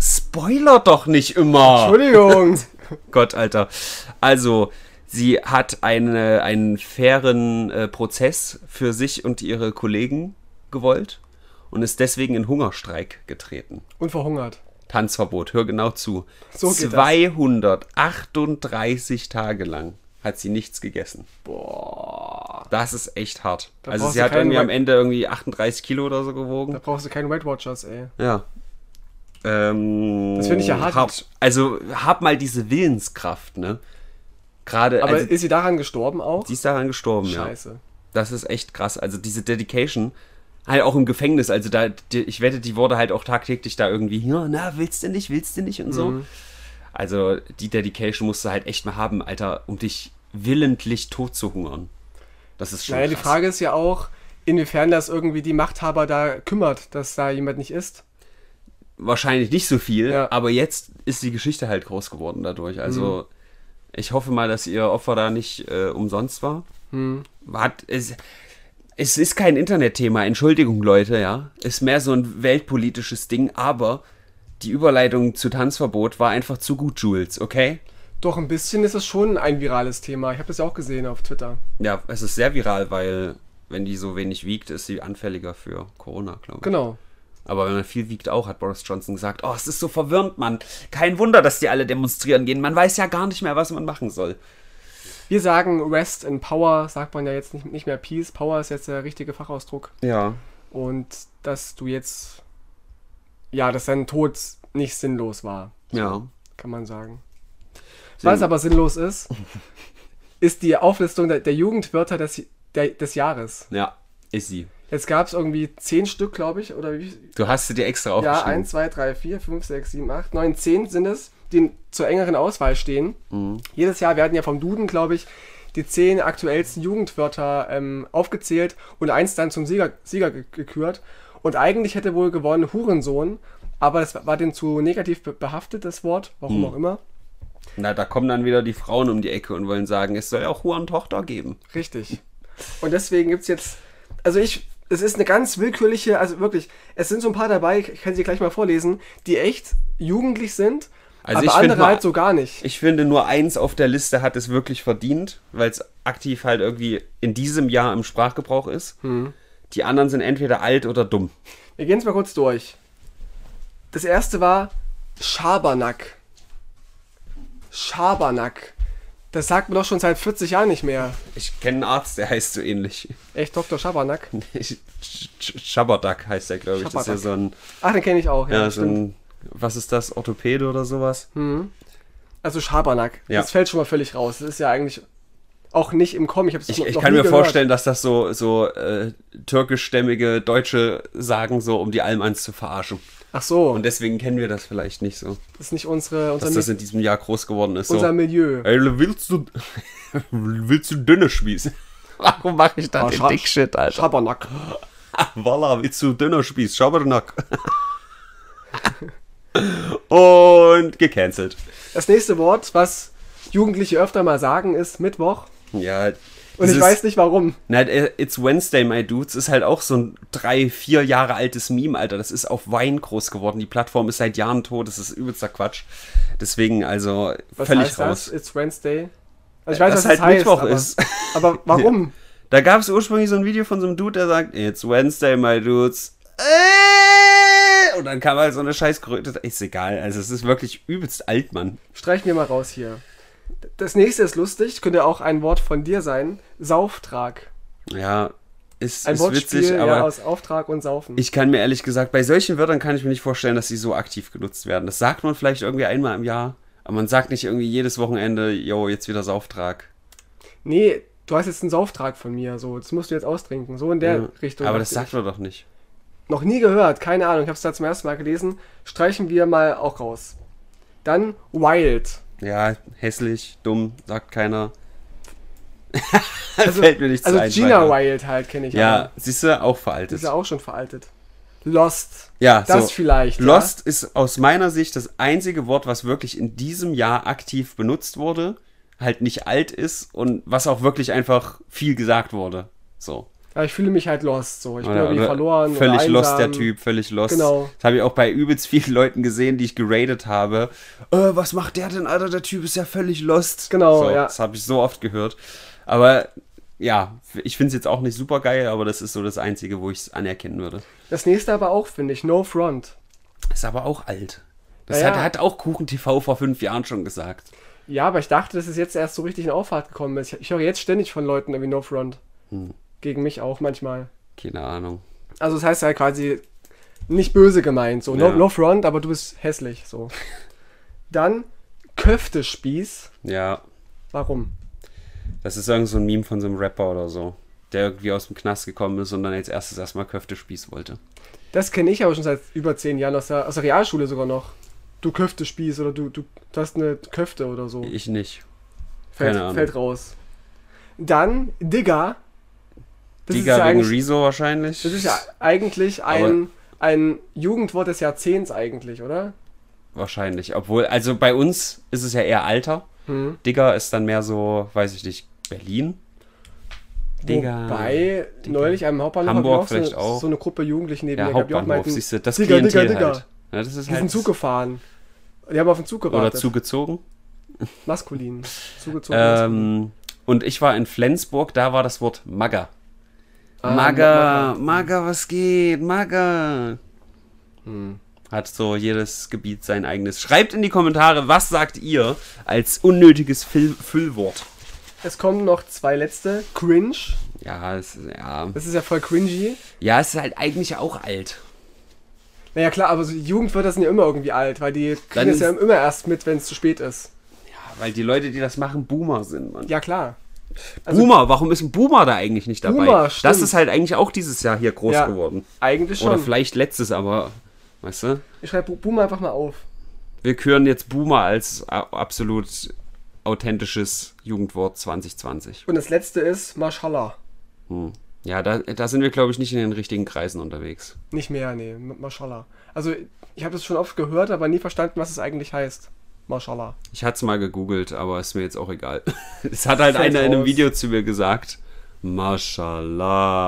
Spoiler doch nicht immer! Entschuldigung. Gott, Alter. Also, sie hat eine, einen fairen äh, Prozess für sich und ihre Kollegen gewollt und ist deswegen in Hungerstreik getreten. Und verhungert. Tanzverbot, hör genau zu. So geht das. 238 Tage lang hat sie nichts gegessen. Boah. Das ist echt hart. Da also sie hat keinen irgendwie am White- Ende irgendwie 38 Kilo oder so Da gewogen. brauchst du keine Weight Watchers, ey. Ja. Ähm, Das finde ich ja hart. Hab, also hab mal diese Willenskraft, ne? Gerade, Aber also, ist sie daran gestorben auch? sie ist daran gestorben, ja. Scheiße. Das ist echt krass. Also diese Dedication, halt auch im Gefängnis. Also da, die, ich wette, die wurde halt auch tagtäglich da irgendwie, ja, na, willst du nicht, willst du nicht und so. Mhm. Also die Dedication musst du halt echt mal haben, Alter, um dich willentlich tot zu hungern. Das ist schon Naja, die krass. Frage ist ja auch, inwiefern das irgendwie die Machthaber da kümmert, dass da jemand nicht ist. Wahrscheinlich nicht so viel, Ja. aber jetzt ist die Geschichte halt groß geworden dadurch. Also Mhm. ich hoffe mal, dass ihr Opfer da nicht äh, umsonst war. Hm. Hat, es, es ist kein Internetthema, Entschuldigung Leute, ja. Ist mehr so ein weltpolitisches Ding, aber die Überleitung zu Tanzverbot war einfach zu gut, Jules, okay? Doch ein bisschen ist es schon ein virales Thema. Ich habe das ja auch gesehen auf Twitter. Ja, es ist sehr viral, weil wenn die so wenig wiegt, ist sie anfälliger für Corona, glaube ich. Genau. Aber wenn man viel wiegt auch, hat Boris Johnson gesagt, oh, es ist so verwirrend, Mann. Kein Wunder, dass die alle demonstrieren gehen. Man weiß ja gar nicht mehr, was man machen soll. Wir sagen Rest in Power, sagt man ja jetzt nicht, nicht mehr Peace. Power ist jetzt der richtige Fachausdruck. Ja. Und dass du jetzt, ja, dass dein Tod nicht sinnlos war, Ja. kann man sagen. Was aber sinnlos ist, ist die Auflistung der, der Jugendwörter des, der, des Jahres. Ja, ist sie. Jetzt gab es irgendwie zehn Stück, glaube ich, oder wie? Du hast sie dir extra Ja, aufgeschrieben. 1, 2, 3, 4, 5, 6, 7, 8, 9, 10 sind es, die zur engeren Auswahl stehen. Mhm. Jedes Jahr werden ja vom Duden, glaube ich, die zehn aktuellsten Jugendwörter ähm, aufgezählt und eins dann zum Sieger, Sieger ge- gekürt. Und eigentlich hätte wohl gewonnen Hurensohn, aber das war dem zu negativ be behaftet, das Wort, warum Mhm. auch immer. Na, da kommen dann wieder die Frauen um die Ecke und wollen sagen, es soll ja auch Hurentochter geben. Richtig. Und deswegen gibt es jetzt, also ich, es ist eine ganz willkürliche, also wirklich, es sind so ein paar dabei, ich kann sie gleich mal vorlesen, die echt jugendlich sind, Also aber ich andere mal- halt so gar nicht. Ich finde, nur eins auf der Liste hat es wirklich verdient, weil es aktiv halt irgendwie in diesem Jahr im Sprachgebrauch ist. Die anderen sind entweder alt oder dumm. Wir gehen es mal kurz durch. Das erste war Schabernack. Schabernack. Das sagt man doch schon seit 40 Jahren nicht mehr. Ich kenne einen Arzt, der heißt so ähnlich. Echt, Dr. Schabernack? Sch- Sch- Schaberdack heißt der, glaube ich. Das ist ja Schaberdack. so ein, Ach, den kenne ich auch. Ja, ja, so stimmt. ein, was ist das, Orthopäde oder sowas? Also Schabernack. Ja. Das fällt schon mal völlig raus. Das ist ja eigentlich auch nicht im Kommen. Ich, hab's Ich, noch ich kann nie mir gehört. vorstellen, dass das so, so äh, türkischstämmige Deutsche sagen, so um die Almans zu verarschen. Ach so, Und deswegen kennen wir das vielleicht nicht so, das ist nicht unsere, unser, dass das in diesem Jahr groß geworden ist. unser So. Milieu. Ey, willst du, willst du dünne Spieß? Warum mache ich da Ah, den Scha- Dickshit, Alter? Schabernack. Voila, willst du dünner Spieß? Schabernack. Und gecancelt. Das nächste Wort, was Jugendliche öfter mal sagen, ist Mittwoch. Ja. Und ich weiß nicht warum. Na, äh, It's Wednesday, my dudes, ist halt auch so ein drei, vier Jahre altes Meme, Alter. Das ist auf Wein groß geworden. Die Plattform ist seit Jahren tot. Das ist übelster Quatsch. Deswegen, also, Was völlig heißt raus. das? It's Wednesday. Also ich weiß, Dass was halt das heißt, Mittwoch aber, ist. Aber warum? Da gab es ursprünglich so ein Video von so einem Dude, der sagt, It's Wednesday, my dudes. Äh, Und dann kam halt so eine scheiß Kröte. Ist egal. Also, es ist wirklich übelst alt, Mann. Streichen wir mal raus hier. Das nächste ist lustig, könnte auch ein Wort von dir sein. Sauftrag. Ja, ist, Ein ist Wortspiel witzig, aber ja, aus Auftrag und Saufen. ich kann mir ehrlich gesagt, bei solchen Wörtern kann ich mir nicht vorstellen, dass sie so aktiv genutzt werden. Das sagt man vielleicht irgendwie einmal im Jahr, aber man sagt nicht irgendwie jedes Wochenende, yo, jetzt wieder Sauftrag. nee, du hast jetzt einen Sauftrag von mir, so, das musst du jetzt austrinken, so in der Ja, Richtung. aber das sagt man doch nicht. Noch nie gehört, keine Ahnung, ich habe es da zum ersten Mal gelesen. Streichen wir mal auch raus. Dann Wild. Ja, hässlich, dumm, sagt keiner. Also, Fällt mir nichts also ein. Gina weiter. Wild halt kenne ich. Ja, siehst du, auch veraltet. ist ja auch schon veraltet. Lost. Ja, Das so. vielleicht, ja. Lost ist aus meiner Sicht das einzige Wort, was wirklich in diesem Jahr aktiv benutzt wurde, halt nicht alt ist und was auch wirklich einfach viel gesagt wurde. So. Aber ich fühle mich halt lost. So. Ich bin Oder- irgendwie verloren. Völlig lost, der. Typ, völlig lost. Genau. Das habe ich auch bei übelst vielen Leuten gesehen, die ich geradet habe. Äh, was macht der denn, Alter? Der Typ ist ja völlig lost. Genau, so, ja. Das habe ich so oft gehört. Aber ja, ich finde es jetzt auch nicht super geil, aber das ist so das Einzige, wo ich es anerkennen würde. Das nächste aber auch, finde ich. No Front. Ist aber auch alt. Das Ja, hat, ja. hat auch Kuchen TV vor fünf Jahren schon gesagt. Ja, aber ich dachte, dass es jetzt erst so richtig in Auffahrt gekommen ist. Ich, ich höre jetzt ständig von Leuten irgendwie No Front. Hm. Gegen mich auch manchmal. Keine Ahnung. Also das heißt ja quasi nicht böse gemeint. So, no, Ja. no front, aber du bist hässlich. So. Dann Köftespieß. Ja, Warum? das ist irgend so ein Meme von so einem Rapper oder so, der irgendwie aus dem Knast gekommen ist und dann als erstes erstmal Köftespieß wollte. Das kenne ich aber schon seit über zehn Jahren aus der, aus der Realschule sogar noch. Du Köftespieß oder du, du, du hast eine Köfte oder so. Ich nicht. fällt, keine Ahnung. fällt raus. Dann Digger. Das Digga ist ja wegen Rezo wahrscheinlich. Das ist ja eigentlich ein, ein Jugendwort des Jahrzehnts eigentlich, oder? Wahrscheinlich. Obwohl, also bei uns ist es ja eher Alter. Hm. Digger ist dann mehr so, weiß ich nicht, Berlin. Digga. Wobei Digga. neulich am Hauptbahnhof Hamburg auch so, vielleicht auch. so eine Gruppe Jugendlichen neben Ja, mir Hauptbahnhof, meinten, siehst du, das Digga, Klientel Digga, Digga. halt. Ja, das ist Die halt sind Zug gefahren. Die haben auf den Zug oder gewartet. zugezogen. Maskulin. Zugezogen. Ähm, und ich war in Flensburg, da war das Wort Magger. Ah, Magger, Ma- Magger, was geht? Magger. Hm. Hat so jedes Gebiet sein eigenes. Schreibt in die Kommentare, was sagt ihr als unnötiges Füll Füllwort? Es kommen noch zwei letzte. Cringe. Ja, es, ja. Das ist ja voll cringy. ja, es ist halt eigentlich auch alt. Naja, klar, aber so Jugendwörter sind ja immer irgendwie alt, weil die Dann kriegen es ja ist- immer erst mit, wenn es zu spät ist. Ja, weil die Leute, die das machen, Boomer sind, Mann. Ja, klar. Also- Boomer, warum ist ein Boomer da eigentlich nicht dabei? Boomer, das ist halt eigentlich auch dieses Jahr hier groß Ja. geworden. Eigentlich schon. Oder vielleicht letztes, aber, weißt du? Ich schreibe Boomer einfach mal auf. Wir küren jetzt Boomer als absolut authentisches Jugendwort 2020. Und das letzte ist Mashallah. Hm. Ja, da, da sind wir, glaube ich, nicht in den richtigen Kreisen unterwegs. Nicht mehr, nee, Mashallah. Also, ich habe das schon oft gehört, aber nie verstanden, was es eigentlich heißt. Mashallah. Ich hatte es mal gegoogelt, aber ist mir jetzt auch egal. Es hat halt Fällt einer in einem. Video zu mir gesagt, Mashallah.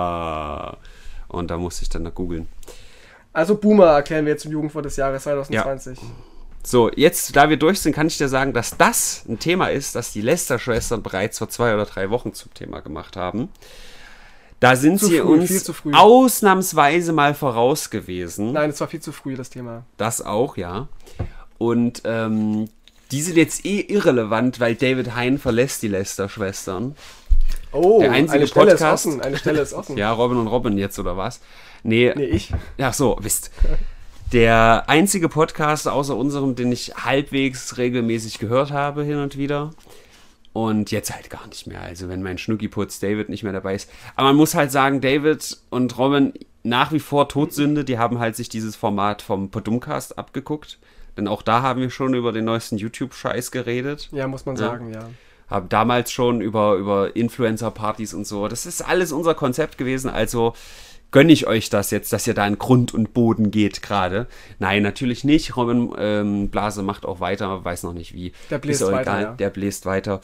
Und da musste ich dann nach googeln. Also, Boomer erklären wir jetzt zum Jugendwort des Jahres 2020. So, jetzt, da wir durch sind, kann ich dir sagen, dass das ein Thema ist, das die Lester-Schwestern bereits vor zwei oder drei Wochen zum Thema gemacht haben. Da sind Zu sie früh, uns ausnahmsweise mal voraus gewesen. Nein, es war viel zu früh, das Thema. Das auch, ja. Und ähm, die sind jetzt eh irrelevant, weil David Hein verlässt die Lester-Schwestern. Oh, Der einzige eine Stelle Podcast- ist offen. Eine Stelle ist offen. Ja, Robin und Robin jetzt, oder was? Nee, Nee, ich. Ach so, wisst. Der einzige Podcast außer unserem, den ich halbwegs regelmäßig gehört habe, hin und wieder. Und jetzt halt gar nicht mehr. Also, wenn mein Schnuckiputz David nicht mehr dabei ist. Aber man muss halt sagen, David und Robin nach wie vor Todsünde. Die haben halt sich dieses Format vom Podumcast abgeguckt. Denn auch da haben wir schon über den neuesten YouTube-Scheiß geredet. Ja, muss man Ja. sagen, ja. Haben damals schon über, über Influencer-Partys und so. Das ist alles unser Konzept gewesen. Also gönne ich euch das jetzt, dass ihr da in Grund und Boden geht gerade. Nein, natürlich nicht. Robin ähm, Blase macht auch weiter, weiß noch nicht wie. Der bläst weiter, egal. ja. Der bläst weiter.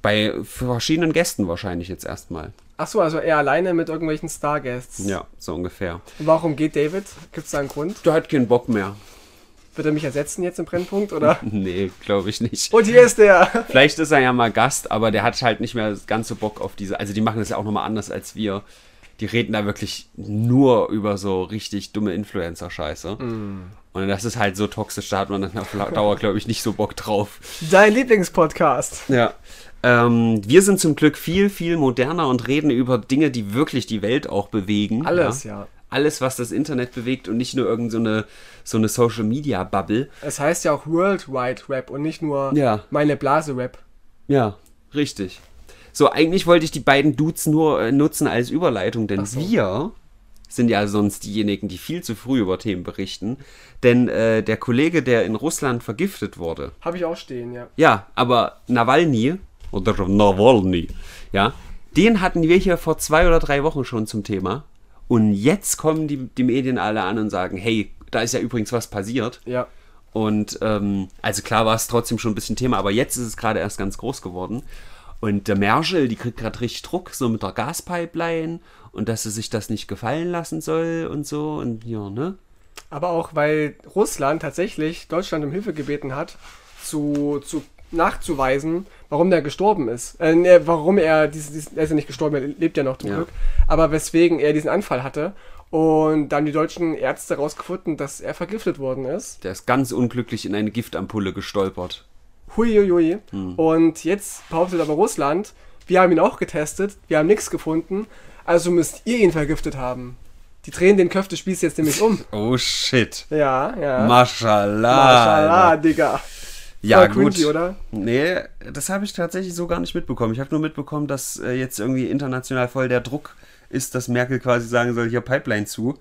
Bei verschiedenen Gästen wahrscheinlich jetzt erstmal. Achso, also er alleine mit irgendwelchen Starguests. Ja, so ungefähr. Und warum geht David? Gibt es da einen Grund? Der hat keinen Bock mehr. Wird er mich ersetzen jetzt im Brennpunkt, oder? Nee, glaube ich nicht. Und hier ist der! Vielleicht ist er ja mal Gast, aber der hat halt nicht mehr ganz so Bock auf diese. Also die machen das ja auch nochmal anders als wir. Die reden da wirklich nur über so richtig dumme Influencer-Scheiße. Und das ist halt so toxisch, da hat man dann auf Dauer, glaube ich, nicht so Bock drauf. Dein Lieblingspodcast. Ja. Ähm, wir sind zum Glück viel, viel moderner und reden über Dinge, die wirklich die Welt auch bewegen. Alles, ja. ja. Alles, was das Internet bewegt und nicht nur irgendeine so eine Social-Media-Bubble. Es heißt ja auch Worldwide Rap und nicht nur Ja. meine Blase Rap. Ja, richtig. So, eigentlich wollte ich die beiden Dudes nur äh, nutzen als Überleitung, denn so. wir sind ja sonst diejenigen, die viel zu früh über Themen berichten. Denn äh, der Kollege, der in Russland vergiftet wurde, Habe ich auch stehen, ja. ja, aber Nawalny oder Nawalny, ja, den hatten wir hier vor zwei oder drei Wochen schon zum Thema. Und jetzt kommen die, die Medien alle an und sagen, hey, da ist ja übrigens was passiert. Ja. Und ähm, also klar war es trotzdem schon ein bisschen Thema, aber jetzt ist es gerade erst ganz groß geworden. Und der Merkel, die kriegt gerade richtig Druck, so mit der Gaspipeline und dass sie sich das nicht gefallen lassen soll und so und ja, ne? Aber auch, weil Russland tatsächlich Deutschland um Hilfe gebeten hat, zu, zu nachzuweisen, warum der gestorben ist. Äh, nee, warum er, dieses, dieses, er ist ja nicht gestorben, er lebt ja noch zum Ja. Glück, aber weswegen er diesen Anfall hatte. Und dann die deutschen Ärzte herausgefunden, dass er vergiftet worden ist. Der ist ganz unglücklich in eine Giftampulle gestolpert. Huiuiui. Und jetzt behauptet aber Russland, wir haben ihn auch getestet, wir haben nichts gefunden, also müsst ihr ihn vergiftet haben. Die drehen den Köftespieß jetzt nämlich um. Oh shit. Ja, ja. Mashallah. Maschallah, Digga. Ja, Voll gut. cringy, oder? Nee, das habe ich tatsächlich so gar nicht mitbekommen. Ich habe nur mitbekommen, dass äh, jetzt irgendwie international voll der Druck ist, dass Merkel quasi sagen soll, hier Pipeline zu.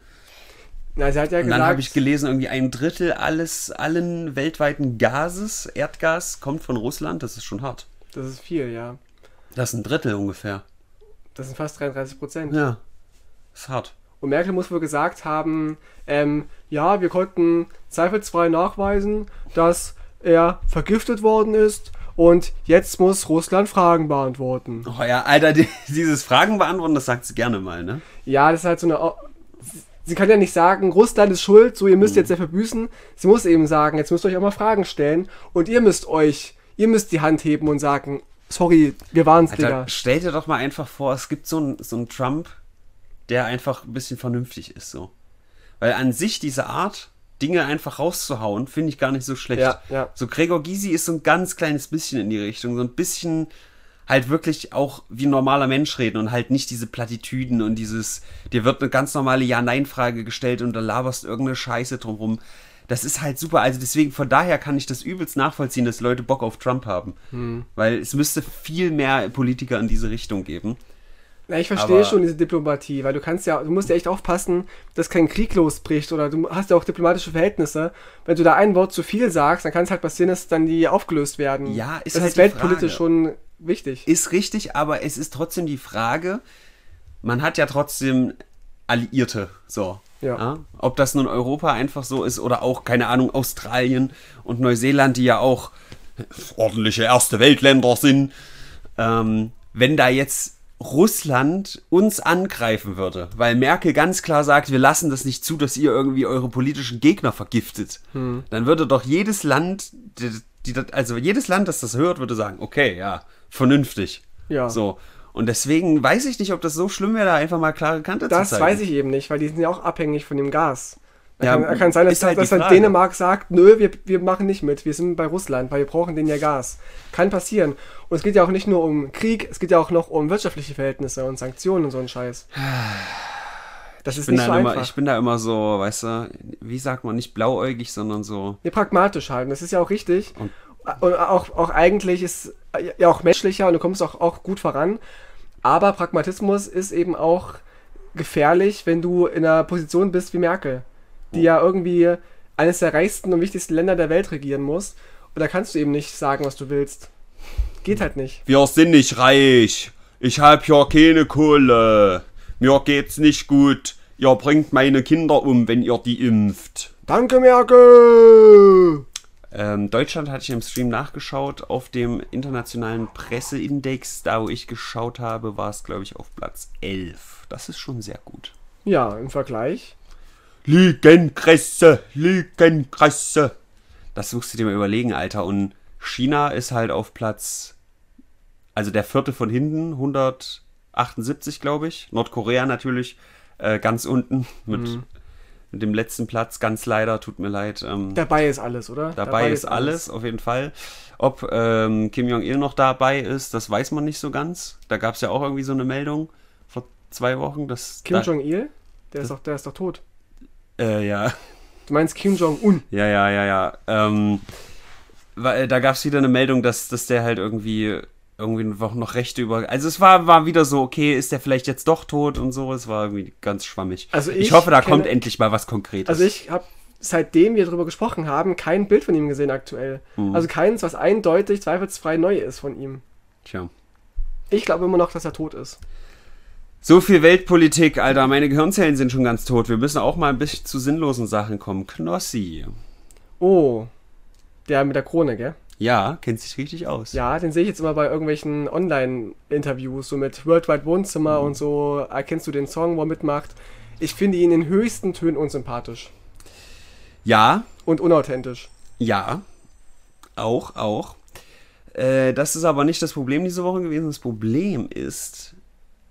Na, sie hat ja Und dann habe ich gelesen, irgendwie ein Drittel alles, allen weltweiten Gases, Erdgas, kommt von Russland. Das ist schon hart. das ist viel, ja. Das ist ein Drittel ungefähr. Das sind fast 33 Prozent. Ja. Ist hart. Und Merkel muss wohl gesagt haben, ähm, ja, wir konnten zweifelsfrei nachweisen, dass er vergiftet worden ist und jetzt muss Russland Fragen beantworten. Oh ja, Alter, die, dieses Fragen beantworten, das sagt sie gerne mal, ne? Ja, das ist halt so eine. Sie kann ja nicht sagen, Russland ist schuld, so ihr müsst jetzt dafür büßen. Sie muss eben sagen, jetzt müsst ihr euch auch mal Fragen stellen und ihr müsst euch, ihr müsst die Hand heben und sagen, sorry, wir waren's, Alter, Digga. stell dir doch mal einfach vor, es gibt so einen so einen Trump, der einfach ein bisschen vernünftig ist, so. Weil an sich diese Art, Dinge einfach rauszuhauen, finde ich gar nicht so schlecht. Ja, ja. So Gregor Gysi ist so ein ganz kleines bisschen in die Richtung, so ein bisschen halt wirklich auch wie ein normaler Mensch reden und halt nicht diese Plattitüden und dieses, dir wird eine ganz normale Ja-Nein-Frage gestellt und da laberst irgendeine Scheiße drumrum. Das ist halt super. Also deswegen, von daher kann ich das übelst nachvollziehen, dass Leute Bock auf Trump haben. Hm. Weil es müsste viel mehr Politiker in diese Richtung geben. Na, ich verstehe aber- schon diese Diplomatie, weil du kannst ja, du musst ja echt aufpassen, dass kein Krieg losbricht oder du hast ja auch diplomatische Verhältnisse. Wenn du da ein Wort zu viel sagst, dann kann es halt passieren, dass dann die aufgelöst werden. Ja, ist das halt ist weltpolitisch schon wichtig. Ist richtig, aber es ist trotzdem die Frage, man hat ja trotzdem Alliierte, so. Ja. Ob das nun Europa einfach so ist oder auch, keine Ahnung, Australien und Neuseeland, die ja auch ordentliche erste Weltländer sind. Ähm, wenn da jetzt Russland uns angreifen würde, weil Merkel ganz klar sagt, wir lassen das nicht zu, dass ihr irgendwie eure politischen Gegner vergiftet, Hm. dann würde doch jedes Land, die, die, das- also jedes Land, das das hört, würde sagen, okay, ja, vernünftig. Ja. So. Und deswegen weiß ich nicht, ob das so schlimm wäre, da einfach mal klare Kante Das zu zeigen. weiß ich eben nicht, weil die sind ja auch abhängig von dem Gas. Ja, kann, kann sein, dass, halt dass Frage. Dänemark sagt, nö, wir, wir machen nicht mit, wir sind bei Russland, weil wir brauchen denen ja Gas. Kann passieren. Und es geht ja auch nicht nur um Krieg, es geht ja auch noch um wirtschaftliche Verhältnisse und Sanktionen und so ein Scheiß. Das ist nicht so immer, ich bin da immer so, weißt du, wie sagt man, nicht blauäugig, sondern so. Nee, pragmatisch halten, das ist ja auch richtig. Und- Und, auch, auch eigentlich ist ja auch menschlicher und du kommst auch, auch gut voran. Aber Pragmatismus ist eben auch gefährlich, wenn du in einer Position bist wie Merkel, die ja irgendwie eines der reichsten und wichtigsten Länder der Welt regieren muss. Und da kannst du eben nicht sagen, was du willst. Geht halt nicht. Wir sind nicht reich. Ich hab ja keine Kohle. Mir geht's nicht gut. Ihr bringt meine Kinder um, wenn ihr die impft. Danke, Merkel! Ähm, Deutschland hatte ich im Stream nachgeschaut. Auf dem internationalen Presseindex, da wo ich geschaut habe, war es, glaube ich, auf Platz 11. Das ist schon sehr gut. Ja, im Vergleich. Lügenkresse, Lügenkresse. Das suchst du dir mal überlegen, Alter. Und China ist halt auf Platz, also der vierte von hinten, 178, glaube ich. Nordkorea natürlich äh, ganz unten mit, mit dem letzten Platz, ganz leider, tut mir leid. Ähm, Dabei ist alles, oder? dabei, ist alles, auf jeden Fall. Ob ähm, Kim Jong-il noch dabei ist, das weiß man nicht so ganz. Da gab es ja auch irgendwie so eine Meldung vor zwei Wochen. Dass Kim da, Jong-il? Der ist doch, der ist doch tot. Äh, ja. Du meinst Kim Jong-un? Ja, ja, ja, ja. Ähm, weil, da gab es wieder eine Meldung, dass, dass der halt irgendwie irgendwie noch noch Rechte über. Also es war, war wieder so, okay, ist der vielleicht jetzt doch tot und so. Es war irgendwie ganz schwammig. Also ich, ich hoffe, da kenne- kommt endlich mal was Konkretes. Also ich habe seitdem wir darüber gesprochen haben, kein Bild von ihm gesehen aktuell. Hm. Also keins, was eindeutig zweifelsfrei neu ist von ihm. Tja. Ich glaube immer noch, dass er tot ist. So viel Weltpolitik, Alter. Meine Gehirnzellen sind schon ganz tot. Wir müssen auch mal ein bisschen zu sinnlosen Sachen kommen. Knossi. Oh, der mit der Krone, gell? Ja, kennt sich richtig aus. Ja, den sehe ich jetzt immer bei irgendwelchen Online-Interviews, so mit Worldwide Wohnzimmer Mhm. und so. Erkennst du den Song, wo er mitmacht? Ich finde ihn in höchsten Tönen unsympathisch Ja, und unauthentisch. ja. Auch, auch. Äh, das ist aber nicht das Problem diese Woche gewesen. Das Problem ist,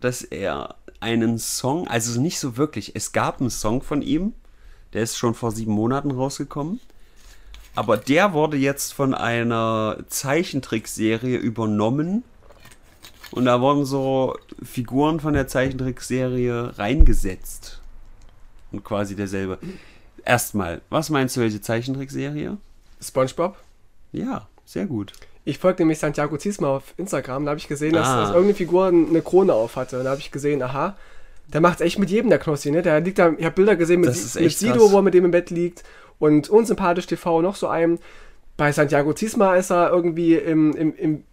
dass er einen Song, also nicht so wirklich, es gab einen Song von ihm, der ist schon vor sieben Monaten rausgekommen. Aber der wurde jetzt von einer Zeichentrickserie übernommen. Und da wurden so Figuren von der Zeichentrickserie reingesetzt. Und quasi derselbe. Erstmal, was meinst du, welche Zeichentrickserie? SpongeBob? Ja, sehr gut. Ich folge nämlich Santiago Ziesma auf Instagram, da habe ich gesehen, dass, Ah. dass irgendeine Figur eine Krone auf hatte. Und da habe ich gesehen, aha, der macht's echt mit jedem, der Knossi, ne? Der liegt da, ich habe Bilder gesehen mit, mit Sido, krass. wo er mit dem im Bett liegt. Und unsympathisch TV noch so einem. Bei Santiago Ziesma ist er irgendwie im, im, im,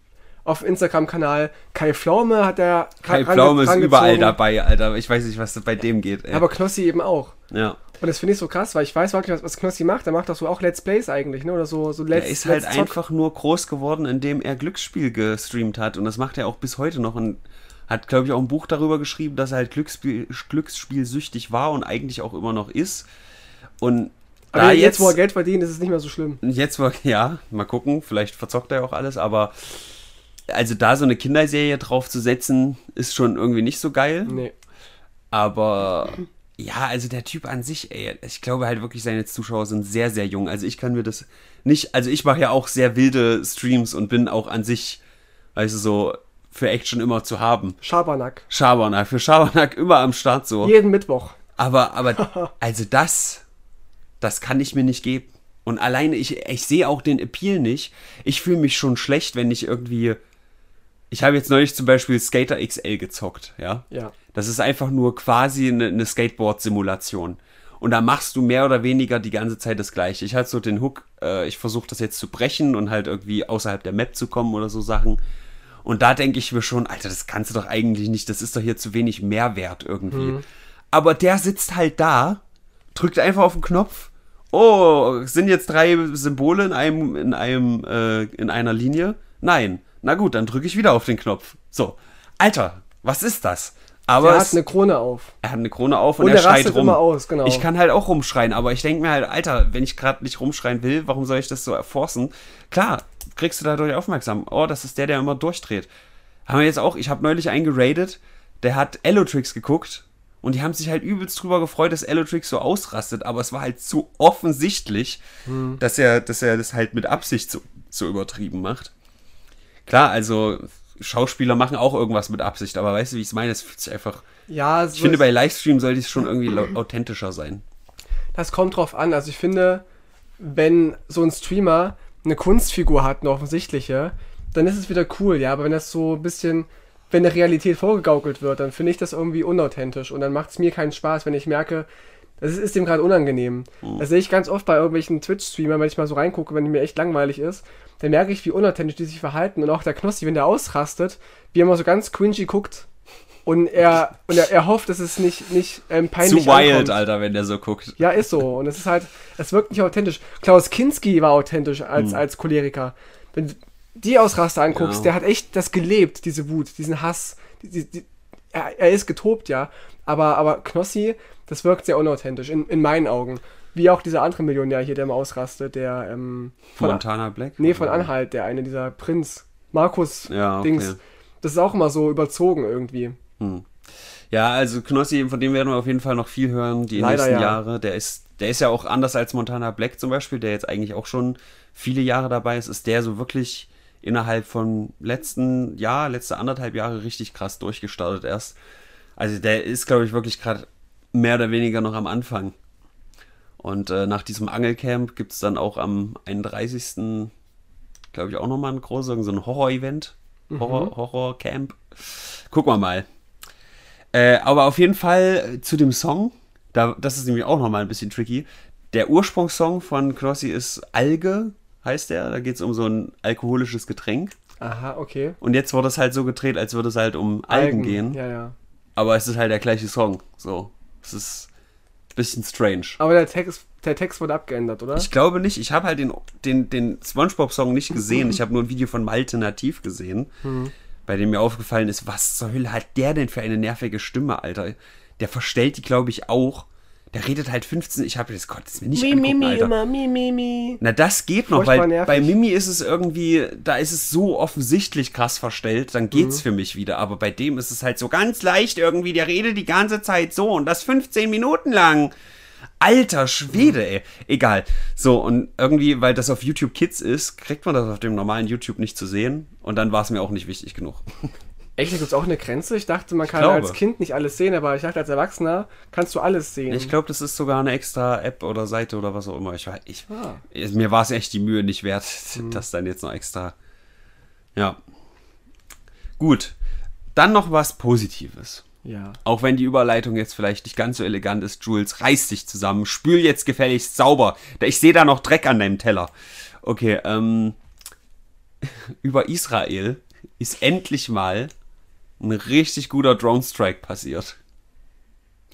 auf Instagram-Kanal. Kai Pflaume hat er Kai Pflaume ist überall dabei, Alter. Ich weiß nicht, was bei dem geht. Ey. Aber Knossi eben auch. ja. Und das finde ich so krass, weil ich weiß wirklich, was, was Knossi macht. Der macht doch so auch Let's Plays eigentlich, ne? Oder so, so Let's Er ist halt Zock. einfach nur groß geworden, indem er Glücksspiel gestreamt hat. Und das macht er auch bis heute noch. Und hat, glaube ich, auch ein Buch darüber geschrieben, dass er halt Glücksspiel, Glücksspielsüchtig war und eigentlich auch immer noch ist. Und Aber da jetzt, jetzt, wo er Geld verdient, ist es nicht mehr so schlimm. jetzt war, ja, mal gucken, vielleicht verzockt er auch alles, aber also da so eine Kinderserie drauf zu setzen, ist schon irgendwie nicht so geil. Nee. Aber ja, also der Typ an sich, ey, ich glaube halt wirklich, seine Zuschauer sind sehr, sehr jung. Also ich kann mir das nicht, also ich mache ja auch sehr wilde Streams und bin auch an sich, weißt du, so für Action immer zu haben. Schabernack. Schabernack, für Schabernack immer am Start so. Jeden Mittwoch. Aber, aber, also das, das kann ich mir nicht geben. Und alleine, ich, ich sehe auch den Appeal nicht. Ich fühle mich schon schlecht, wenn ich irgendwie. Ich habe jetzt neulich zum Beispiel Skater XL gezockt, ja. Ja. Das ist einfach nur quasi eine, eine Skateboard-Simulation. Und da machst du mehr oder weniger die ganze Zeit das Gleiche. Ich hatte so den Hook, äh, ich versuche das jetzt zu brechen und halt irgendwie außerhalb der Map zu kommen oder so Sachen. Und da denke ich mir schon, Alter, das kannst du doch eigentlich nicht, das ist doch hier zu wenig Mehrwert irgendwie. Aber der sitzt halt da, drückt einfach auf den Knopf. Oh, sind jetzt drei Symbole in einem, in einem, äh, in einer Linie? Nein. Na gut, dann drücke ich wieder auf den Knopf. So. Alter, was ist das? Aber es, hat eine Krone auf. er hat eine Krone auf und, Und er er schreit rum. immer aus, genau. Ich kann halt auch rumschreien, aber ich denke mir halt, Alter, wenn ich gerade nicht rumschreien will, warum soll ich das so erforcen? Klar, kriegst du dadurch aufmerksam. Oh, das ist der, der immer durchdreht. Haben wir jetzt auch, ich habe neulich einen geradet, der hat Elotrix geguckt und die haben sich halt übelst drüber gefreut, dass Elotrix so ausrastet, aber es war halt so offensichtlich, Hm. dass, er, dass er das halt mit Absicht so, so übertrieben macht. Klar, also Schauspieler machen auch irgendwas mit Absicht, aber weißt du, wie ich es meine? Es fühlt sich einfach. Ja, so Ich finde, bei Livestream sollte es schon irgendwie authentischer sein. das kommt drauf an. Also ich finde, wenn so ein Streamer eine Kunstfigur hat, eine offensichtliche, dann ist es wieder cool, ja. Aber wenn das so ein bisschen, wenn der Realität vorgegaukelt wird, dann finde ich das irgendwie unauthentisch. Und dann macht es mir keinen Spaß, wenn ich merke, das ist, dem gerade unangenehm. Das sehe ich ganz oft bei irgendwelchen Twitch-Streamern, wenn ich mal so reingucke, wenn mir echt langweilig ist. Dann merke ich, wie unauthentisch die sich verhalten. Und auch der Knossi, wenn der ausrastet, wie er immer so ganz cringy guckt. Und er, und er, er hofft, dass es nicht, nicht ähm, peinlich Zu wild, ankommt. Alter, wenn der so guckt. Ja, ist so. Und es ist halt, es wirkt nicht authentisch. Klaus Kinski war authentisch als, Hm. als Choleriker. Wenn du die Ausraster anguckst, Ja. der hat echt das gelebt, diese Wut, diesen Hass. Die, die, er, er ist getobt, ja. Aber, aber Knossi, das wirkt sehr unauthentisch, in, in meinen Augen. Wie auch dieser andere Millionär hier, der immer ausrastet, der, ähm, von, Montana Black? nee, von Anhalt, der eine dieser Prinz, Markus Ja, okay. Dings. Das ist auch immer so überzogen irgendwie. Ja, also Knossi, von dem werden wir auf jeden Fall noch viel hören, die Leider, nächsten ja. Jahre. Der ist, der ist ja auch anders als Montana Black zum Beispiel, der jetzt eigentlich auch schon viele Jahre dabei ist, ist der so wirklich innerhalb von letzten Jahr, letzte anderthalb Jahre richtig krass durchgestartet erst. Also der ist, glaube ich, wirklich gerade mehr oder weniger noch am Anfang. Und äh, nach diesem Angelcamp gibt es dann auch am 31. glaube ich auch nochmal ein großes, so ein Horror-Event. Horror, Horror-Camp. Gucken wir mal. Äh, aber auf jeden Fall äh, zu dem Song, da, das ist nämlich auch nochmal ein bisschen tricky. Der Ursprungssong von Knossi ist Alge, heißt der. Da geht es um so ein alkoholisches Getränk. Aha, okay. Und jetzt wurde es halt so gedreht, als würde es halt um Algen, gehen. Ja, ja. aber es ist halt der gleiche Song. So, es ist ein bisschen strange. Aber der Text, der Text wurde abgeändert, oder? Ich glaube nicht. Ich habe halt den, den, den SpongeBob-Song nicht gesehen. Ich habe nur ein Video von Malte Nativ gesehen, bei dem mir aufgefallen ist, was zur Hölle hat der denn für eine nervige Stimme, Alter? Der verstellt die, glaube ich, auch. Der redet halt 15. Ich habe das Gott, das mir nicht mi, angucken, mi, Alter. immer, mi, mi, mi. Na, das geht noch, Furchtbar weil nervig. bei Mimi ist es irgendwie, da ist es so offensichtlich krass verstellt, dann geht's Mhm. für mich wieder. Aber bei dem ist es halt so ganz leicht irgendwie, der redet die ganze Zeit so und das 15 Minuten lang. Alter Schwede, ey. Egal. So, und irgendwie, weil das auf YouTube Kids ist, kriegt man das auf dem normalen YouTube nicht zu sehen. Und dann war es mir auch nicht wichtig genug. Echt, da gibt es auch eine Grenze? Ich dachte, man kann als Kind nicht alles sehen, aber ich dachte, als Erwachsener kannst du alles sehen. Ich glaube, das ist sogar eine extra App oder Seite oder was auch immer. Ich, ich, Ah. Mir war es echt die Mühe nicht wert, Mhm. das dann jetzt noch extra. Ja. Gut. Dann noch was Positives. Ja. Auch wenn die Überleitung jetzt vielleicht nicht ganz so elegant ist, Jules, reiß dich zusammen, spül jetzt gefälligst sauber. Ich sehe da noch Dreck an deinem Teller. Okay, ähm, über Israel ist endlich mal ein richtig guter Drone Strike passiert.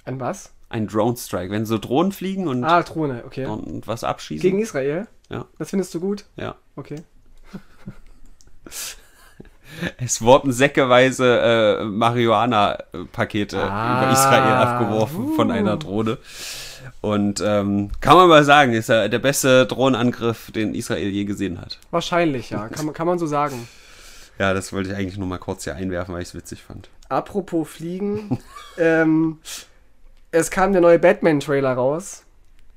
An was? Ein Drone Strike, wenn so Drohnen fliegen und, Ah, Drohne, okay. und was abschießen. Gegen Israel? Ja. Das findest du gut? ja. Okay. Es wurden säckeweise äh, Marihuana-Pakete Ah, über Israel abgeworfen von einer Drohne. Und ähm, kann man mal sagen, ist ja der beste Drohnenangriff, den Israel je gesehen hat. Wahrscheinlich, ja. Kann, kann man so sagen. Ja, das wollte ich eigentlich nur mal kurz hier einwerfen, weil ich es witzig fand. Apropos Fliegen. ähm, es kam der neue Batman-Trailer raus.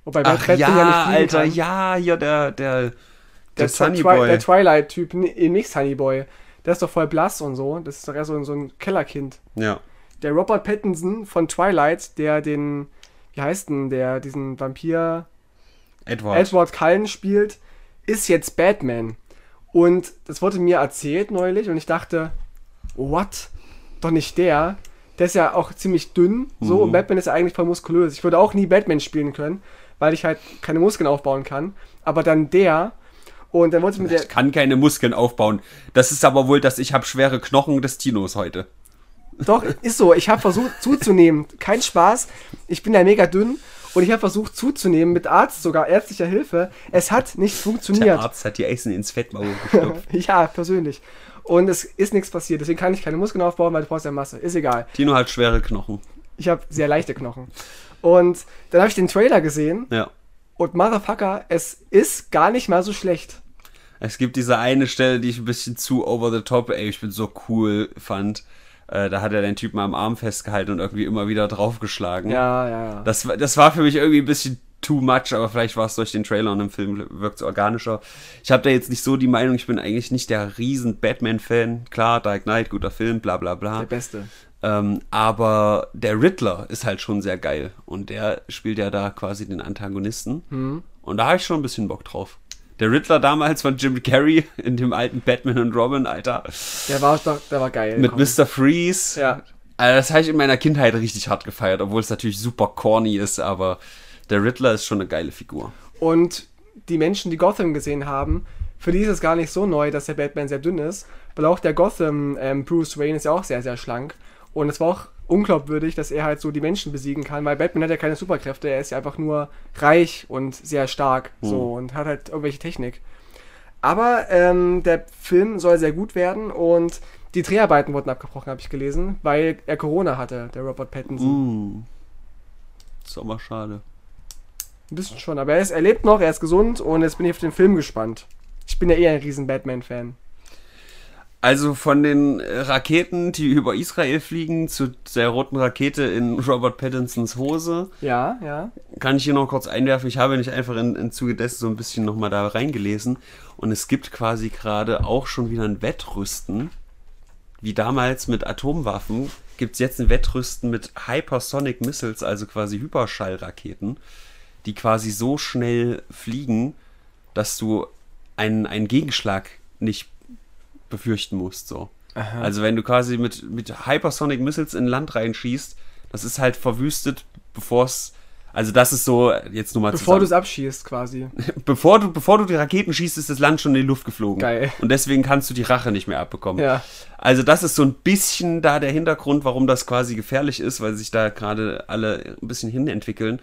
Wobei Ach Batman ja, fliegen Alter, kann. ja, hier der, der, der, Der, Sunny Boy. der Twilight-Typ, nee, nicht Sunny Boy. Der ist doch voll blass und so. Das ist doch eher so, so ein Kellerkind. ja. Der Robert Pattinson von Twilight, der den, wie heißt denn, der diesen Vampir Edward. Edward Cullen spielt, ist jetzt Batman. Und das wurde mir erzählt neulich und ich dachte, what? Doch nicht der. Der ist ja auch ziemlich dünn, so, Mhm. und Batman ist ja eigentlich voll muskulös. Ich würde auch nie Batman spielen können, weil ich halt keine Muskeln aufbauen kann. Aber dann der, und dann wurde mir der, Ich kann keine Muskeln aufbauen. Das ist aber wohl, dass ich habe schwere Knochen des Tinos heute. Doch, ist so. Ich habe versucht zuzunehmen. Kein Spaß. Ich bin ja mega dünn und ich habe versucht zuzunehmen mit Arzt, sogar ärztlicher Hilfe. Es hat nicht Der funktioniert. Arzt hat die Eisen ins Fettmaul gestopft. Ja, persönlich. Und es ist nichts passiert. Deswegen kann ich keine Muskeln aufbauen, weil du brauchst ja Masse. Ist egal. Tino hat schwere Knochen. Ich habe sehr leichte Knochen. Und dann habe ich den Trailer gesehen Ja. und Motherfucker, es ist gar nicht mal so schlecht. Es gibt diese eine Stelle, die ich ein bisschen zu over the top, ey, ich bin so cool fand. Äh, da hat er den Typen am Arm festgehalten und irgendwie immer wieder draufgeschlagen. Ja, ja, ja. Das, war- das war für mich irgendwie ein bisschen too much, aber vielleicht war es durch den Trailer und im Film wirkt es organischer. Ich habe da jetzt nicht so die Meinung, ich bin eigentlich nicht der riesen Batman-Fan. Klar, Dark Knight, guter Film, bla bla bla. Der Beste. Ähm, aber der Riddler ist halt schon sehr geil. Und der spielt ja da quasi den Antagonisten. Hm. Und da habe ich schon ein bisschen Bock drauf. Der Riddler damals von Jim Carrey in dem alten Batman und Robin, Alter. Der war doch, der war geil. Mit Komm. Mr. Freeze. Ja. Also das habe ich in meiner Kindheit richtig hart gefeiert, obwohl es natürlich super corny ist, aber der Riddler ist schon eine geile Figur. Und die Menschen, die Gotham gesehen haben, für die ist es gar nicht so neu, dass der Batman sehr dünn ist, weil auch der Gotham ähm, Bruce Wayne ist ja auch sehr, sehr schlank. Und es war auch unglaubwürdig, dass er halt so die Menschen besiegen kann, weil Batman hat ja keine Superkräfte, er ist ja einfach nur reich und sehr stark so und hat halt irgendwelche Technik. Aber ähm, der Film soll sehr gut werden und die Dreharbeiten wurden abgebrochen, habe ich gelesen, weil er Corona hatte, der Robert Pattinson. Mm. Ist aber schade. Ein bisschen schon, aber er, ist, er lebt noch, er ist gesund und jetzt bin ich auf den Film gespannt. Ich bin ja eher ein riesen Batman-Fan. Also von den äh, Raketen, die über Israel fliegen, zu der roten Rakete in Robert Pattinsons Hose, Ja, ja. kann ich hier noch kurz einwerfen. Ich habe nicht einfach in, in Zuge dessen so ein bisschen nochmal da reingelesen. Und es gibt quasi gerade auch schon wieder ein Wettrüsten. Wie damals mit Atomwaffen gibt es jetzt ein Wettrüsten mit Hypersonic Missiles, also quasi Hyperschallraketen, die quasi so schnell fliegen, dass du einen, einen Gegenschlag nicht befürchten musst. So. Also wenn du quasi mit, mit Hypersonic Missiles in Land reinschießt, das ist halt verwüstet, bevor es. Also das ist so, jetzt nur mal Bevor du es abschießt, quasi. Bevor du, bevor du die Raketen schießt, ist das Land schon in die Luft geflogen. Geil. Und deswegen kannst du die Rache nicht mehr abbekommen. Ja. Also das ist so ein bisschen da der Hintergrund, warum das quasi gefährlich ist, weil sich da gerade alle ein bisschen hinentwickeln.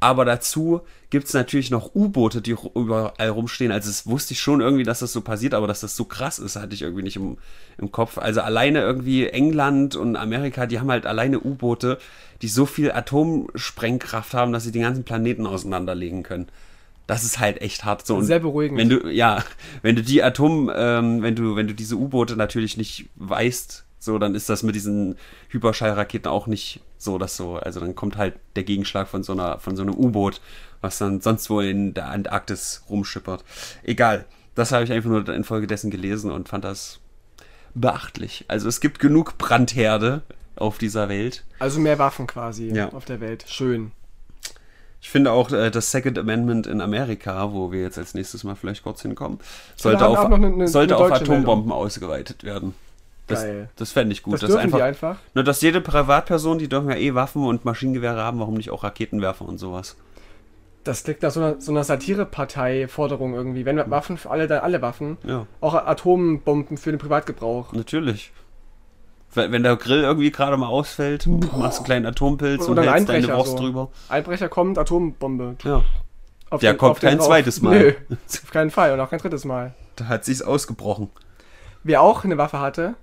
Aber dazu gibt es natürlich noch U-Boote, die überall rumstehen. Also das wusste ich schon irgendwie, dass das so passiert, aber dass das so krass ist, hatte ich irgendwie nicht im, im Kopf. Also alleine irgendwie England und Amerika, die haben halt alleine U-Boote, die so viel Atomsprengkraft haben, dass sie den ganzen Planeten auseinanderlegen können das ist halt echt hart so. Sehr beruhigend. Wenn du, ja, wenn du die Atom, ähm, wenn du, wenn du diese U-Boote natürlich nicht weißt, so, dann ist das mit diesen Hyperschallraketen auch nicht so, dass so, also dann kommt halt der Gegenschlag von so einer, von so einem U-Boot, was dann sonst wo in der Antarktis rumschippert. Egal. Das habe ich einfach nur infolgedessen gelesen und fand das beachtlich. Also es gibt genug Brandherde auf dieser Welt. Also mehr Waffen quasi Ja. auf der Welt. Schön. Ich finde auch äh, das Second Amendment in Amerika, wo wir jetzt als nächstes mal vielleicht kurz hinkommen, sollte auf, eine- eine- sollte eine auf Atombomben ausgeweitet werden. Das, Geil. das fände ich gut. Das dürfen einfach, die einfach. Nur, dass jede Privatperson, die dürfen ja eh Waffen und Maschinengewehre haben, warum nicht auch Raketenwerfer und sowas? Das klingt nach so einer, so einer Satire-Partei-Forderung irgendwie. Wenn wir Waffen für alle, dann alle Waffen. Ja, Auch Atombomben für den Privatgebrauch. natürlich. Wenn der Grill irgendwie gerade mal ausfällt, machst du einen kleinen Atompilz und Oder ein hältst deine Einbrecher Wurst so. drüber. Einbrecher kommt, Atombombe. Ja, Auf Der kommt auf den kein drauf. zweites Mal. Nö, auf keinen Fall und auch kein drittes Mal. da hat sich's ausgebrochen. Wer auch eine Waffe hatte,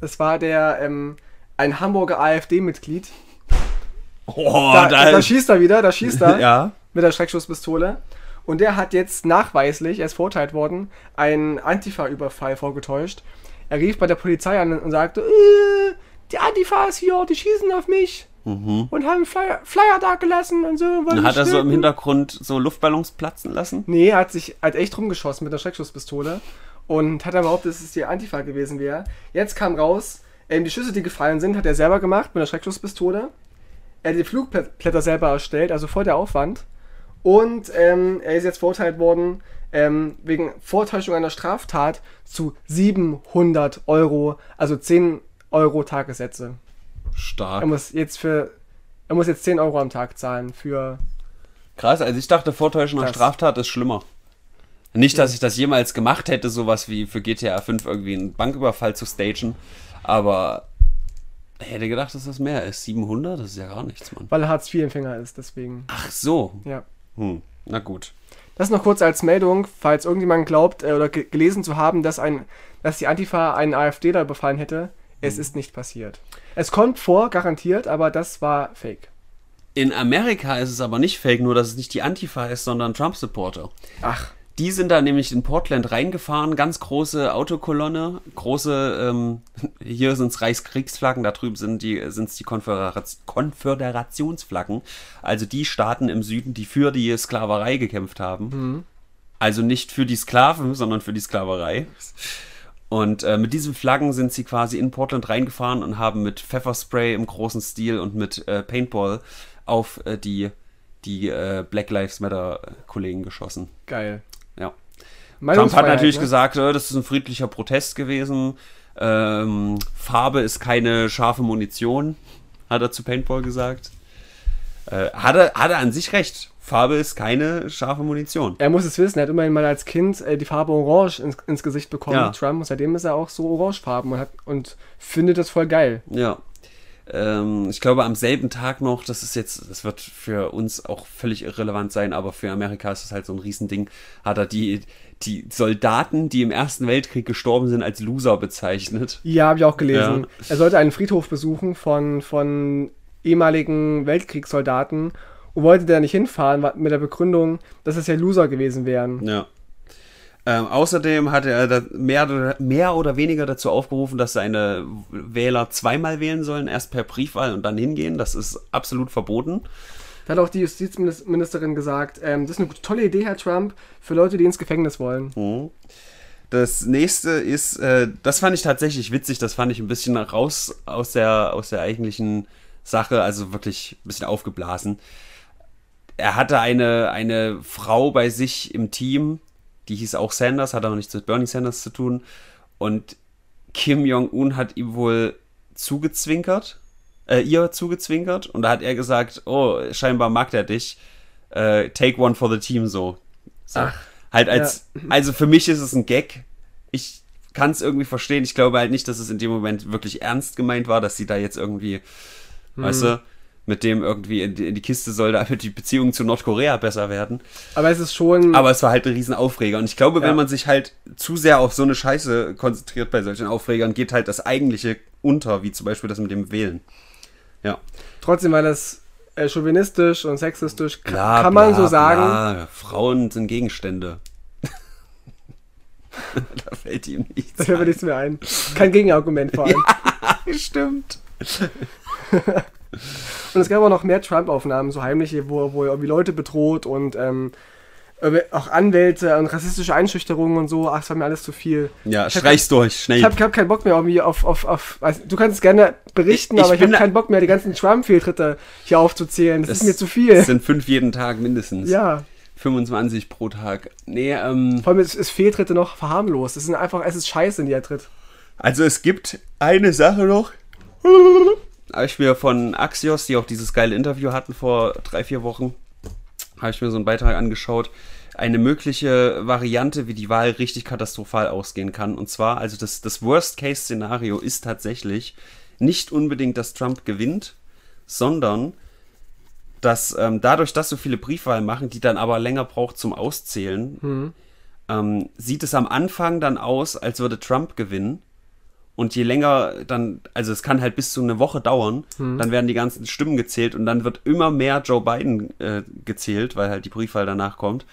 das war der, ähm, ein Hamburger AfD-Mitglied. Oh, Da, da schießt er wieder, da schießt er ja. mit der Schreckschusspistole. Und der hat jetzt nachweislich, er ist verurteilt worden, einen Antifa-Überfall vorgetäuscht. Er rief bei der Polizei an und sagte, äh, die Antifa ist hier, die schießen auf mich Mhm. und haben Flyer, Flyer da gelassen und so. wollen Hat er so im töten." Hintergrund so Luftballons platzen lassen? Nee, er hat sich halt echt rumgeschossen mit der Schreckschusspistole und hat dann behauptet, dass es die Antifa gewesen wäre. Jetzt kam raus, ähm, die Schüsse, die gefallen sind, hat er selber gemacht mit der Schreckschusspistole. Er hat die Flugblätter selber erstellt, also voll der Aufwand. Und ähm, er ist jetzt verurteilt worden ähm, wegen Vortäuschung einer Straftat zu 700 Euro, also 10 Euro Tagessätze. Stark. Er muss jetzt für, er muss jetzt 10 Euro am Tag zahlen für Krass, also ich dachte, Vortäuschen einer Straftat ist schlimmer. Nicht, dass ich das jemals gemacht hätte, sowas wie für GTA 5 irgendwie einen Banküberfall zu stagen, aber ich hätte gedacht, dass das mehr ist. 700, das ist ja gar nichts, Mann. weil er Hartz-IV-Empfänger ist, deswegen. Ach so. Ja. Hm, na gut. Das noch kurz als Meldung, falls irgendjemand glaubt äh, oder ge gelesen zu haben, dass, ein, dass die Antifa einen AfDler befallen hätte. Es ist nicht passiert. Es kommt vor, garantiert, aber das war fake. In Amerika ist es aber nicht fake, nur dass es nicht die Antifa ist, sondern Trump-Supporter. Ach, Die sind da nämlich in Portland reingefahren, ganz große Autokolonne, große, ähm, hier sind es Reichskriegsflaggen, da drüben sind die, sind's die Konföderat Konföderationsflaggen, also die Staaten im Süden, die für die Sklaverei gekämpft haben. Also nicht für die Sklaven, sondern für die Sklaverei. Und äh, mit diesen Flaggen sind sie quasi in Portland reingefahren und haben mit Pfefferspray im großen Stil und mit äh, Paintball auf äh, die, die äh, Black Lives Matter Kollegen geschossen. geil. Trump hat natürlich ne? gesagt, äh, das ist ein friedlicher Protest gewesen. Ähm, Farbe ist keine scharfe Munition, hat er zu Paintball gesagt. Äh, hat, er, hat er an sich recht. Farbe ist keine scharfe Munition. Er muss es wissen, er hat immerhin mal als Kind äh, die Farbe Orange ins, ins Gesicht bekommen, Ja. Trump. Und seitdem ist er auch so orangefarben und, hat, und findet das voll geil. Ja. Ähm, ich glaube, am selben Tag noch, das ist jetzt, das wird für uns auch völlig irrelevant sein, aber für Amerika ist das halt so ein Riesending, hat er die, die Soldaten, die im Ersten Weltkrieg gestorben sind, als Loser bezeichnet. Ja, habe ich auch gelesen. Ja. Er sollte einen Friedhof besuchen von, von ehemaligen Weltkriegssoldaten und wollte da nicht hinfahren mit der Begründung, dass es ja Loser gewesen wären. Ja. Ähm, außerdem hat er mehr, oder- mehr oder weniger dazu aufgerufen, dass seine Wähler zweimal wählen sollen, erst per Briefwahl und dann hingehen. Das ist absolut verboten. Da hat auch die Justizministerin gesagt, ähm, das ist eine tolle Idee, Herr Trump, für Leute, die ins Gefängnis wollen. Mhm. Das nächste ist, äh, das fand ich tatsächlich witzig, das fand ich ein bisschen raus aus der, aus der eigentlichen Sache, also wirklich ein bisschen aufgeblasen. Er hatte eine, eine Frau bei sich im Team, die hieß auch Sanders, hat aber nichts mit Bernie Sanders zu tun. Und Kim Jong-un hat ihm wohl zugezwinkert, äh, ihr zugezwinkert. Und da hat er gesagt, oh, scheinbar mag der dich. Äh, take one for the team so. so. Ach, halt als, also für mich ist es ein Gag. Ich kann es irgendwie verstehen. Ich glaube halt nicht, dass es in dem Moment wirklich ernst gemeint war, dass sie da jetzt irgendwie, weißt du, mit dem irgendwie in die, in die Kiste soll, damit die Beziehungen zu Nordkorea besser werden. Aber es ist schon. Aber es war halt ein Riesenaufreger. Und ich glaube, Ja. wenn man sich halt zu sehr auf so eine Scheiße konzentriert bei solchen Aufregern, geht halt das Eigentliche unter, wie zum Beispiel das mit dem Wählen. Ja. trotzdem, weil das äh, chauvinistisch und sexistisch Bla, kann man bla, so sagen. bla. Frauen sind Gegenstände. da fällt ihm nichts. Da fällt mir nichts mehr ein. Kein Gegenargument vor allem. ein. Stimmt. Und es gab auch noch mehr Trump-Aufnahmen, so heimliche, wo, wo er irgendwie Leute bedroht und ähm, auch Anwälte und rassistische Einschüchterungen und so. Ach, es war mir alles zu viel. Ja, Ich hab- streich's durch, schnell. Ich habe hab keinen Bock mehr irgendwie auf. auf, auf weiß, du kannst es gerne berichten, Ich- ich aber ich habe keinen Bock mehr, die ganzen Trump-Fehltritte hier aufzuzählen. Das Es ist mir zu viel. Es sind fünf jeden Tag mindestens. Ja, 25 pro Tag. Nee, ähm, vor allem ist, ist Fehltritte noch verharmlost. Es sind einfach, es ist Scheiße, in die er tritt. also es gibt eine Sache noch. Habe ich mir von Axios, die auch dieses geile Interview hatten vor drei, vier Wochen, habe ich mir so einen Beitrag angeschaut. Eine mögliche Variante, wie die Wahl richtig katastrophal ausgehen kann. Und zwar, also das, das Worst-Case-Szenario ist tatsächlich nicht unbedingt, dass Trump gewinnt, sondern dass ähm, dadurch, dass so viele Briefwahlen machen, die dann aber länger braucht zum Auszählen, ähm, sieht es am Anfang dann aus, als würde Trump gewinnen. Und je länger dann, also es kann halt bis zu eine Woche dauern, dann werden die ganzen Stimmen gezählt und dann wird immer mehr Joe Biden äh, gezählt, weil halt die Briefwahl danach kommt.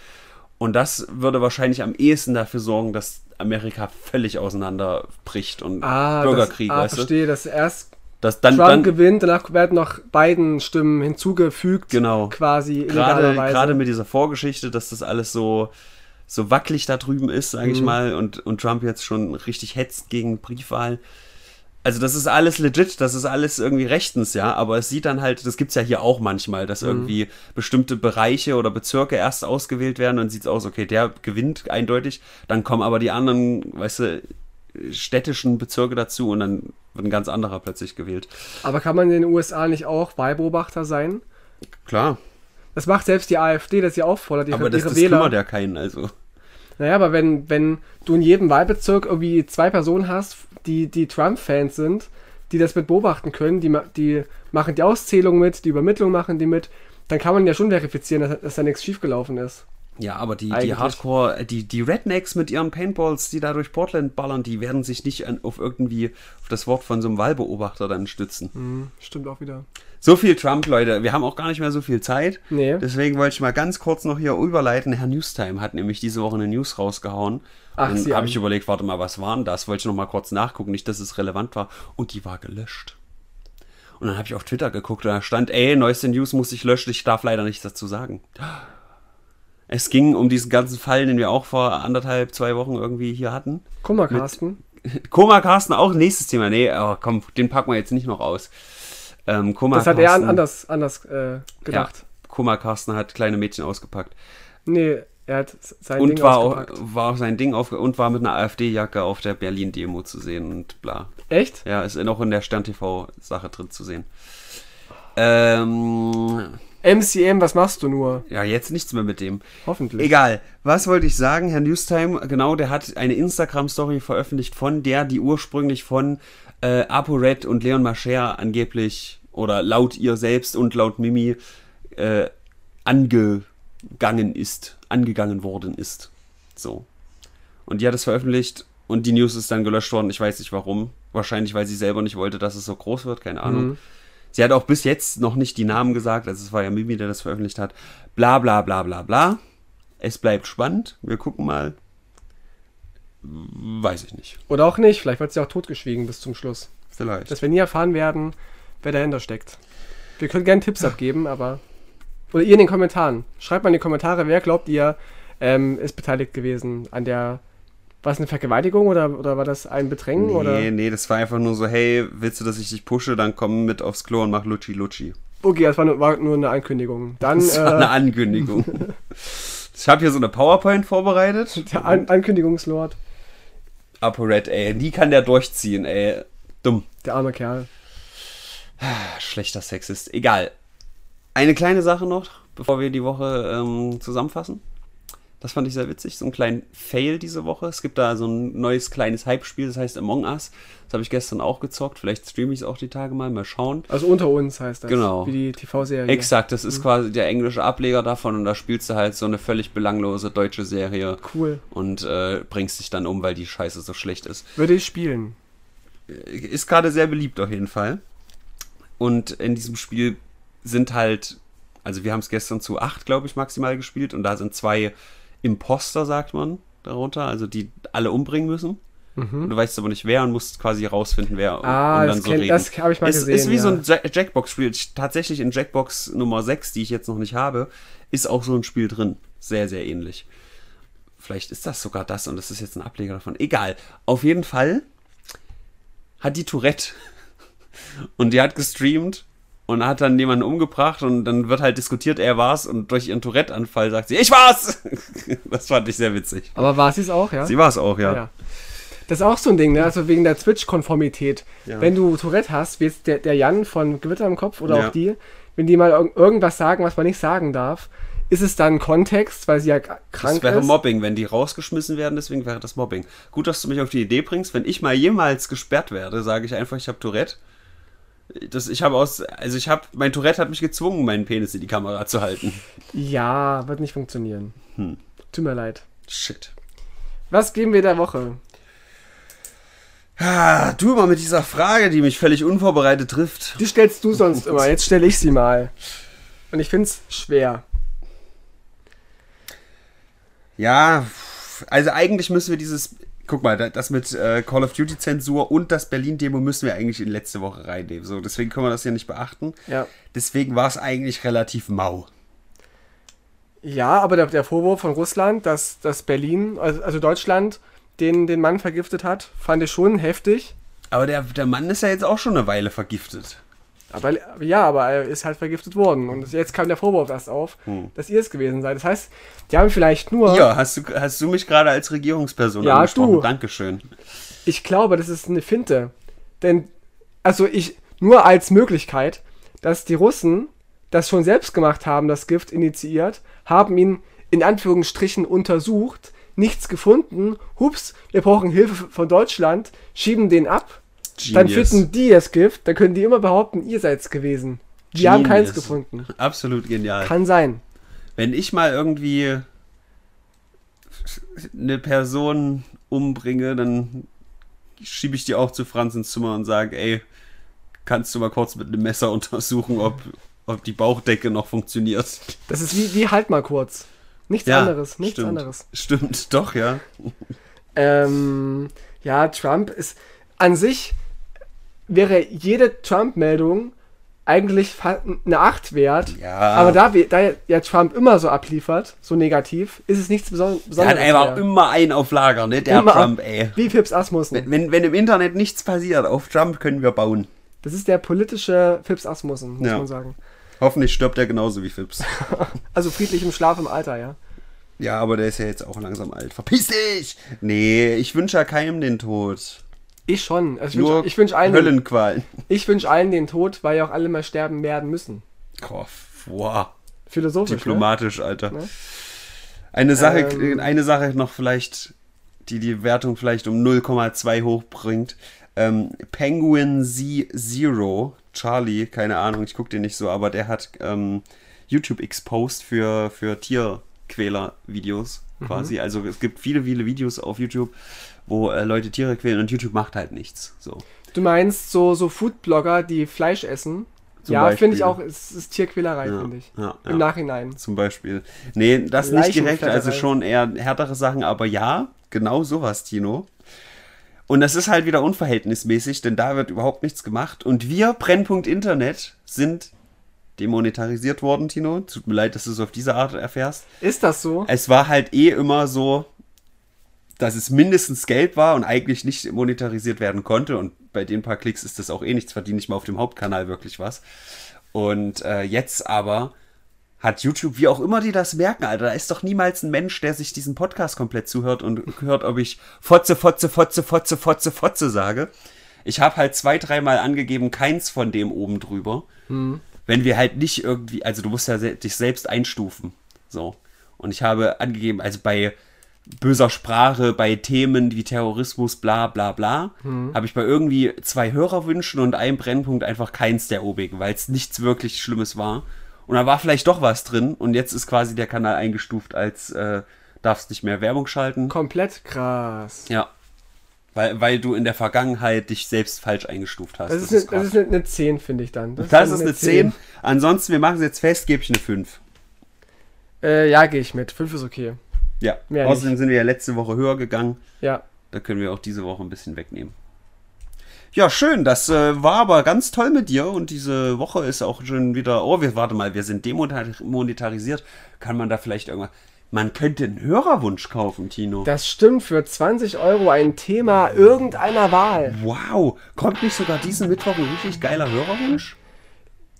Und das würde wahrscheinlich am ehesten dafür sorgen, dass Amerika völlig auseinanderbricht und Bürgerkrieg, das, ah, weißt du? verstehe, dass erst Das dann, Trump dann gewinnt, danach werden noch beiden Stimmen hinzugefügt. Genau. Quasi gerade, gerade mit dieser Vorgeschichte, dass das alles so, so wackelig da drüben ist, sage ich Mhm. mal, und, und Trump jetzt schon richtig hetzt gegen Briefwahl. Also das ist alles legit, das ist alles irgendwie rechtens, ja, aber es sieht dann halt, das gibt's ja hier auch manchmal, Mhm. dass irgendwie bestimmte Bereiche oder Bezirke erst ausgewählt werden und sieht's aus, okay, der gewinnt eindeutig, dann kommen aber die anderen, weißt du, städtischen Bezirke dazu und dann wird ein ganz anderer plötzlich gewählt. Aber kann man in den USA nicht auch Wahlbeobachter sein? Klar, Das macht selbst die AfD, dass sie auffordert, ihre, aber das, ihre das Wähler. kümmert ja keinen, also. Naja, aber wenn, wenn du in jedem Wahlbezirk irgendwie zwei Personen hast, die, die Trump-Fans sind, die das mit beobachten können, die, die machen die Auszählung mit, die Übermittlung machen die mit, dann kann man ja schon verifizieren, dass, dass da nichts schiefgelaufen ist. Ja, aber die, die. Hardcore, die, die Rednecks mit ihren Paintballs, die da durch Portland ballern, die werden sich nicht an, auf irgendwie auf das Wort von so einem Wahlbeobachter dann stützen. Hm, stimmt auch wieder. So viel Trump, Leute. Wir haben auch gar nicht mehr so viel Zeit. Nee. Deswegen wollte ich mal ganz kurz noch hier überleiten. Herr Newstime hat nämlich diese Woche eine News rausgehauen. Ach, Dann Sie habe ich überlegt, warte mal, was war denn das? Wollte ich noch mal kurz nachgucken, nicht, dass es relevant war. Und die war gelöscht. Und dann habe ich auf Twitter geguckt und da stand, ey, neueste News muss ich löschen, ich darf leider nichts dazu sagen. Es ging um diesen ganzen Fall, den wir auch vor anderthalb, zwei Wochen irgendwie hier hatten. Mal, Carsten. Koma Carsten auch nächstes Thema. Nee, oh, komm, den packen wir jetzt nicht noch aus. Ähm, Koma Das hat er Carsten, an- anders, anders äh, ja, gedacht. Koma Carsten hat kleine Mädchen ausgepackt. Nee, er hat sein und Ding war auch, war auch sein Ding auf und war mit einer AfD-Jacke auf der Berlin-Demo zu sehen und bla. Echt? Ja, ist auch in der Stern-TV-Sache drin zu sehen. Ähm, MCM, was machst du nur? ja, jetzt nichts mehr mit dem. Hoffentlich. Egal. Was wollte ich sagen? Herr Newstime, genau, der hat eine Instagram-Story veröffentlicht von der, die ursprünglich von äh, ApoRed und Leon Mascher angeblich oder laut ihr selbst und laut Mimi äh, angegangen ist, angegangen worden ist. So. Und die hat es veröffentlicht und die News ist dann gelöscht worden. Ich weiß nicht warum. Wahrscheinlich, weil sie selber nicht wollte, dass es so groß wird. Keine Ahnung. Mhm. Sie hat auch bis jetzt noch nicht die Namen gesagt. Also es war ja Mimi, der das veröffentlicht hat. Bla bla bla bla bla. Es bleibt spannend. Wir gucken mal. Weiß ich nicht. Oder auch nicht, vielleicht wird sie auch totgeschwiegen bis zum Schluss. Vielleicht. Dass wir nie erfahren werden, wer dahinter steckt. Wir können gerne Tipps abgeben, aber. Oder ihr in den Kommentaren. Schreibt mal in die Kommentare, wer glaubt ihr, ähm, ist beteiligt gewesen an der. War es eine Vergewaltigung oder, oder war das ein Bedrängen? nee, Oder? nee, das war einfach nur so, hey, willst du, dass ich dich pushe? Dann komm mit aufs Klo und mach Lutschi Lutschi. Okay, das war nur, war nur eine Ankündigung. Dann Das war eine äh, Ankündigung. ich habe hier so eine PowerPoint vorbereitet. der An Ankündigungslord, ApoRed, ey, die kann der durchziehen, ey. Dumm. der arme Kerl. Schlechter Sexist. Egal. Eine kleine Sache noch, bevor wir die Woche ähm, zusammenfassen. Das fand ich sehr witzig. So einen kleinen Fail diese Woche. Es gibt da so ein neues kleines Hype-Spiel, das heißt Among Us. Das habe ich gestern auch gezockt. Vielleicht streame ich es auch die Tage mal. Mal schauen. Also unter uns heißt das. Genau. Wie die TV-Serie. Exakt, das ist quasi der englische Ableger davon und da spielst du halt so eine völlig belanglose deutsche Serie Cool. und äh, bringst dich dann um, weil die Scheiße so schlecht ist. Würde ich spielen. Ist gerade sehr beliebt auf jeden Fall. Und in diesem Spiel sind halt, also wir haben es gestern zu acht, glaube ich, maximal gespielt und da sind zwei Imposter, sagt man, darunter, also die alle umbringen müssen. Und Du weißt aber nicht wer und musst quasi rausfinden, wer Mhm. Ah, und das, kenn, das habe ich mal es gesehen. ist wie ja. so ein Ja- Jackbox-Spiel. Ich- Tatsächlich in Jackbox Nummer 6, die ich jetzt noch nicht habe, ist auch so ein Spiel drin. Sehr, sehr ähnlich. Vielleicht ist das sogar das und das ist jetzt ein Ableger davon. Egal. Auf jeden Fall hat die Tourette und die hat gestreamt und hat dann jemanden umgebracht und dann wird halt diskutiert, er war's und durch ihren Tourette-Anfall sagt sie, ich war's! Das fand ich sehr witzig. Aber war sie es auch, ja? Sie war's auch, ja. ja. Das ist auch so ein Ding, ne? Also wegen der Twitch-Konformität. Ja. Wenn du Tourette hast, wie jetzt der, der Jan von Gewitter im Kopf oder Ja. auch die, wenn die mal irg irgendwas sagen, was man nicht sagen darf, ist es dann Kontext, weil sie ja krank Das wäre ist? Mobbing, wenn die rausgeschmissen werden, deswegen wäre das Mobbing. Gut, dass du mich auf die Idee bringst, wenn ich mal jemals gesperrt werde, sage ich einfach, ich habe Tourette. Das, ich habe aus, also ich habe, mein Tourette hat mich gezwungen, meinen Penis in die Kamera zu halten. Ja, wird nicht funktionieren. Hm. Tut mir leid. Shit. Was geben wir der Woche? Ah, du immer mit dieser Frage, die mich völlig unvorbereitet trifft. Die stellst du sonst immer, jetzt stelle ich sie mal. Und ich finde es schwer. Ja, also eigentlich müssen wir dieses, guck mal, da- das mit äh, Call of Duty Zensur und das Berlin-Demo müssen wir eigentlich in letzte Woche reinnehmen. So, deswegen können wir das ja nicht beachten. Ja. Deswegen war es eigentlich relativ mau. Ja, aber der, der Vorwurf von Russland, dass, dass Berlin, also, also Deutschland, den, den Mann vergiftet hat, fand ich schon heftig. Aber der, der Mann ist ja jetzt auch schon eine Weile vergiftet. Aber ja, aber er ist halt vergiftet worden. Und jetzt kam der Vorwurf erst auf, Hm. dass ihr es gewesen seid. Das heißt, die haben vielleicht nur. Ja, hast du, hast du mich gerade als Regierungsperson Ja, angesprochen? du. Dankeschön. Ich glaube, das ist eine Finte. Denn, also ich, nur als Möglichkeit, dass die Russen das schon selbst gemacht haben, das Gift initiiert, haben ihn in Anführungsstrichen untersucht, nichts gefunden, hups, wir brauchen Hilfe von Deutschland, schieben den ab, dann Genius. finden die das Gift, dann können die immer behaupten, ihr seid's gewesen. Die haben keins Genius. gefunden. Absolut genial. Kann sein. Wenn ich mal irgendwie eine Person umbringe, dann schiebe ich die auch zu Franz ins Zimmer und sage, ey, kannst du mal kurz mit einem Messer untersuchen, ob, ob die Bauchdecke noch funktioniert. Das ist wie, wie halt mal kurz. Nichts anderes, nichts stimmt. anderes. Stimmt, doch, ja. Ähm, ja, Trump ist an sich wäre jede Trump-Meldung eigentlich eine 8 wert. Ja. Aber da, da ja Trump immer so abliefert, so negativ, ist es nichts Beson Der Besonderes. hat einfach mehr. immer einen auf Lager, ne? Der Immer. Trump, ey. Wie Fips Asmussen. Wenn, wenn, wenn im Internet nichts passiert, auf Trump können wir bauen. Das ist der politische Fips Asmussen, muss Ja. man sagen. Hoffentlich stirbt er genauso wie Phipps. Also friedlich im Schlaf im Alter, ja. Ja, aber der ist ja jetzt auch langsam alt. Verpiss dich! Nee, ich wünsche ja keinem den Tod. Ich schon. Also ich Nur wünsche ich wünsch allen, den- Höllenqualen. ich wünsch allen den Tod, weil ja auch alle mal sterben werden müssen. Oh, wow. Philosophisch. Ne? Diplomatisch, Alter. Ne? Eine Sache, Ähm. eine Sache noch vielleicht, die die Wertung vielleicht um 0,2 hochbringt. Ähm, Penguin Z Zero, Charlie, keine Ahnung, ich gucke den nicht so, aber der hat ähm, YouTube exposed für, für Tierquäler-Videos Mhm. quasi. Also es gibt viele, viele Videos auf YouTube, wo äh, Leute Tiere quälen und YouTube macht halt nichts. So. Du meinst so, so Foodblogger, die Fleisch essen? Zum ja, finde ich auch, es ist Tierquälerei, Ja, finde ich. ja, Im ja. Nachhinein. Zum Beispiel. Nee, das nicht direkt, also schon eher härtere Sachen, aber ja, genau sowas, Tino. Und das ist halt wieder unverhältnismäßig, denn da wird überhaupt nichts gemacht. Und wir, Brennpunkt Internet, sind demonetarisiert worden, Tino. Tut mir leid, dass du es auf diese Art erfährst. Ist das so? Es war halt eh immer so, dass es mindestens Geld war und eigentlich nicht monetarisiert werden konnte. Und bei den paar Klicks ist das auch eh nichts, verdiene ich mal auf dem Hauptkanal wirklich was. Und äh, jetzt aber hat YouTube, wie auch immer die das merken, Alter, da ist doch niemals ein Mensch, der sich diesen Podcast komplett zuhört und hört, ob ich Fotze, Fotze, Fotze, Fotze, Fotze, Fotze sage. Ich habe halt zwei, dreimal angegeben, keins von dem oben drüber. Wenn wir halt nicht irgendwie, also du musst ja dich selbst einstufen. So. Und ich habe angegeben, also bei böser Sprache, bei Themen wie Terrorismus, bla bla bla, habe ich bei irgendwie zwei Hörerwünschen und einem Brennpunkt einfach keins der obigen, weil es nichts wirklich Schlimmes war. Und da war vielleicht doch was drin und jetzt ist quasi der Kanal eingestuft als äh, darfst nicht mehr Werbung schalten. Komplett krass. Ja. Weil, weil du in der Vergangenheit dich selbst falsch eingestuft hast. Das, ist, eine, das ist eine, eine 10, finde ich dann. Das dann ist eine 10. Ansonsten, wir machen es jetzt fest, gebe ich eine 5. Äh, ja, gehe ich mit. 5 ist okay. Ja. Mehr Außerdem sind wir ja letzte Woche höher gegangen. Ja. Da können wir auch diese Woche ein bisschen wegnehmen. Ja, schön. Das äh, war aber ganz toll mit dir und diese Woche ist auch schon wieder. Oh, wir, warte mal, wir sind demonetarisiert. Kann man da vielleicht irgendwas. Man könnte einen Hörerwunsch kaufen, Tino. Das stimmt, für 20 Euro ein Thema irgendeiner Wahl. Wow. Kommt nicht sogar diesen Mittwoch ein richtig geiler Hörerwunsch?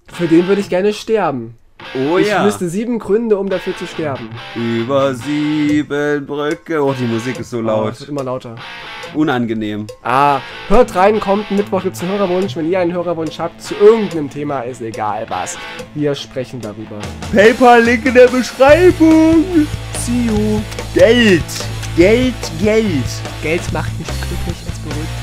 Für den würde ich gerne sterben. Oh ich ja. wüsste sieben Gründe, um dafür zu sterben. Über sieben Brücke. Oh, die Musik ist so Oh, es laut. wird immer lauter. Unangenehm. Ah, hört rein, kommt, Mittwoch gibt's einen Hörerwunsch. Wenn ihr einen Hörerwunsch habt zu irgendeinem Thema, ist egal was. Wir sprechen darüber. PayPal-Link in der Beschreibung. See you. Geld. Geld, Geld. Geld macht nicht glücklich, es beruhigt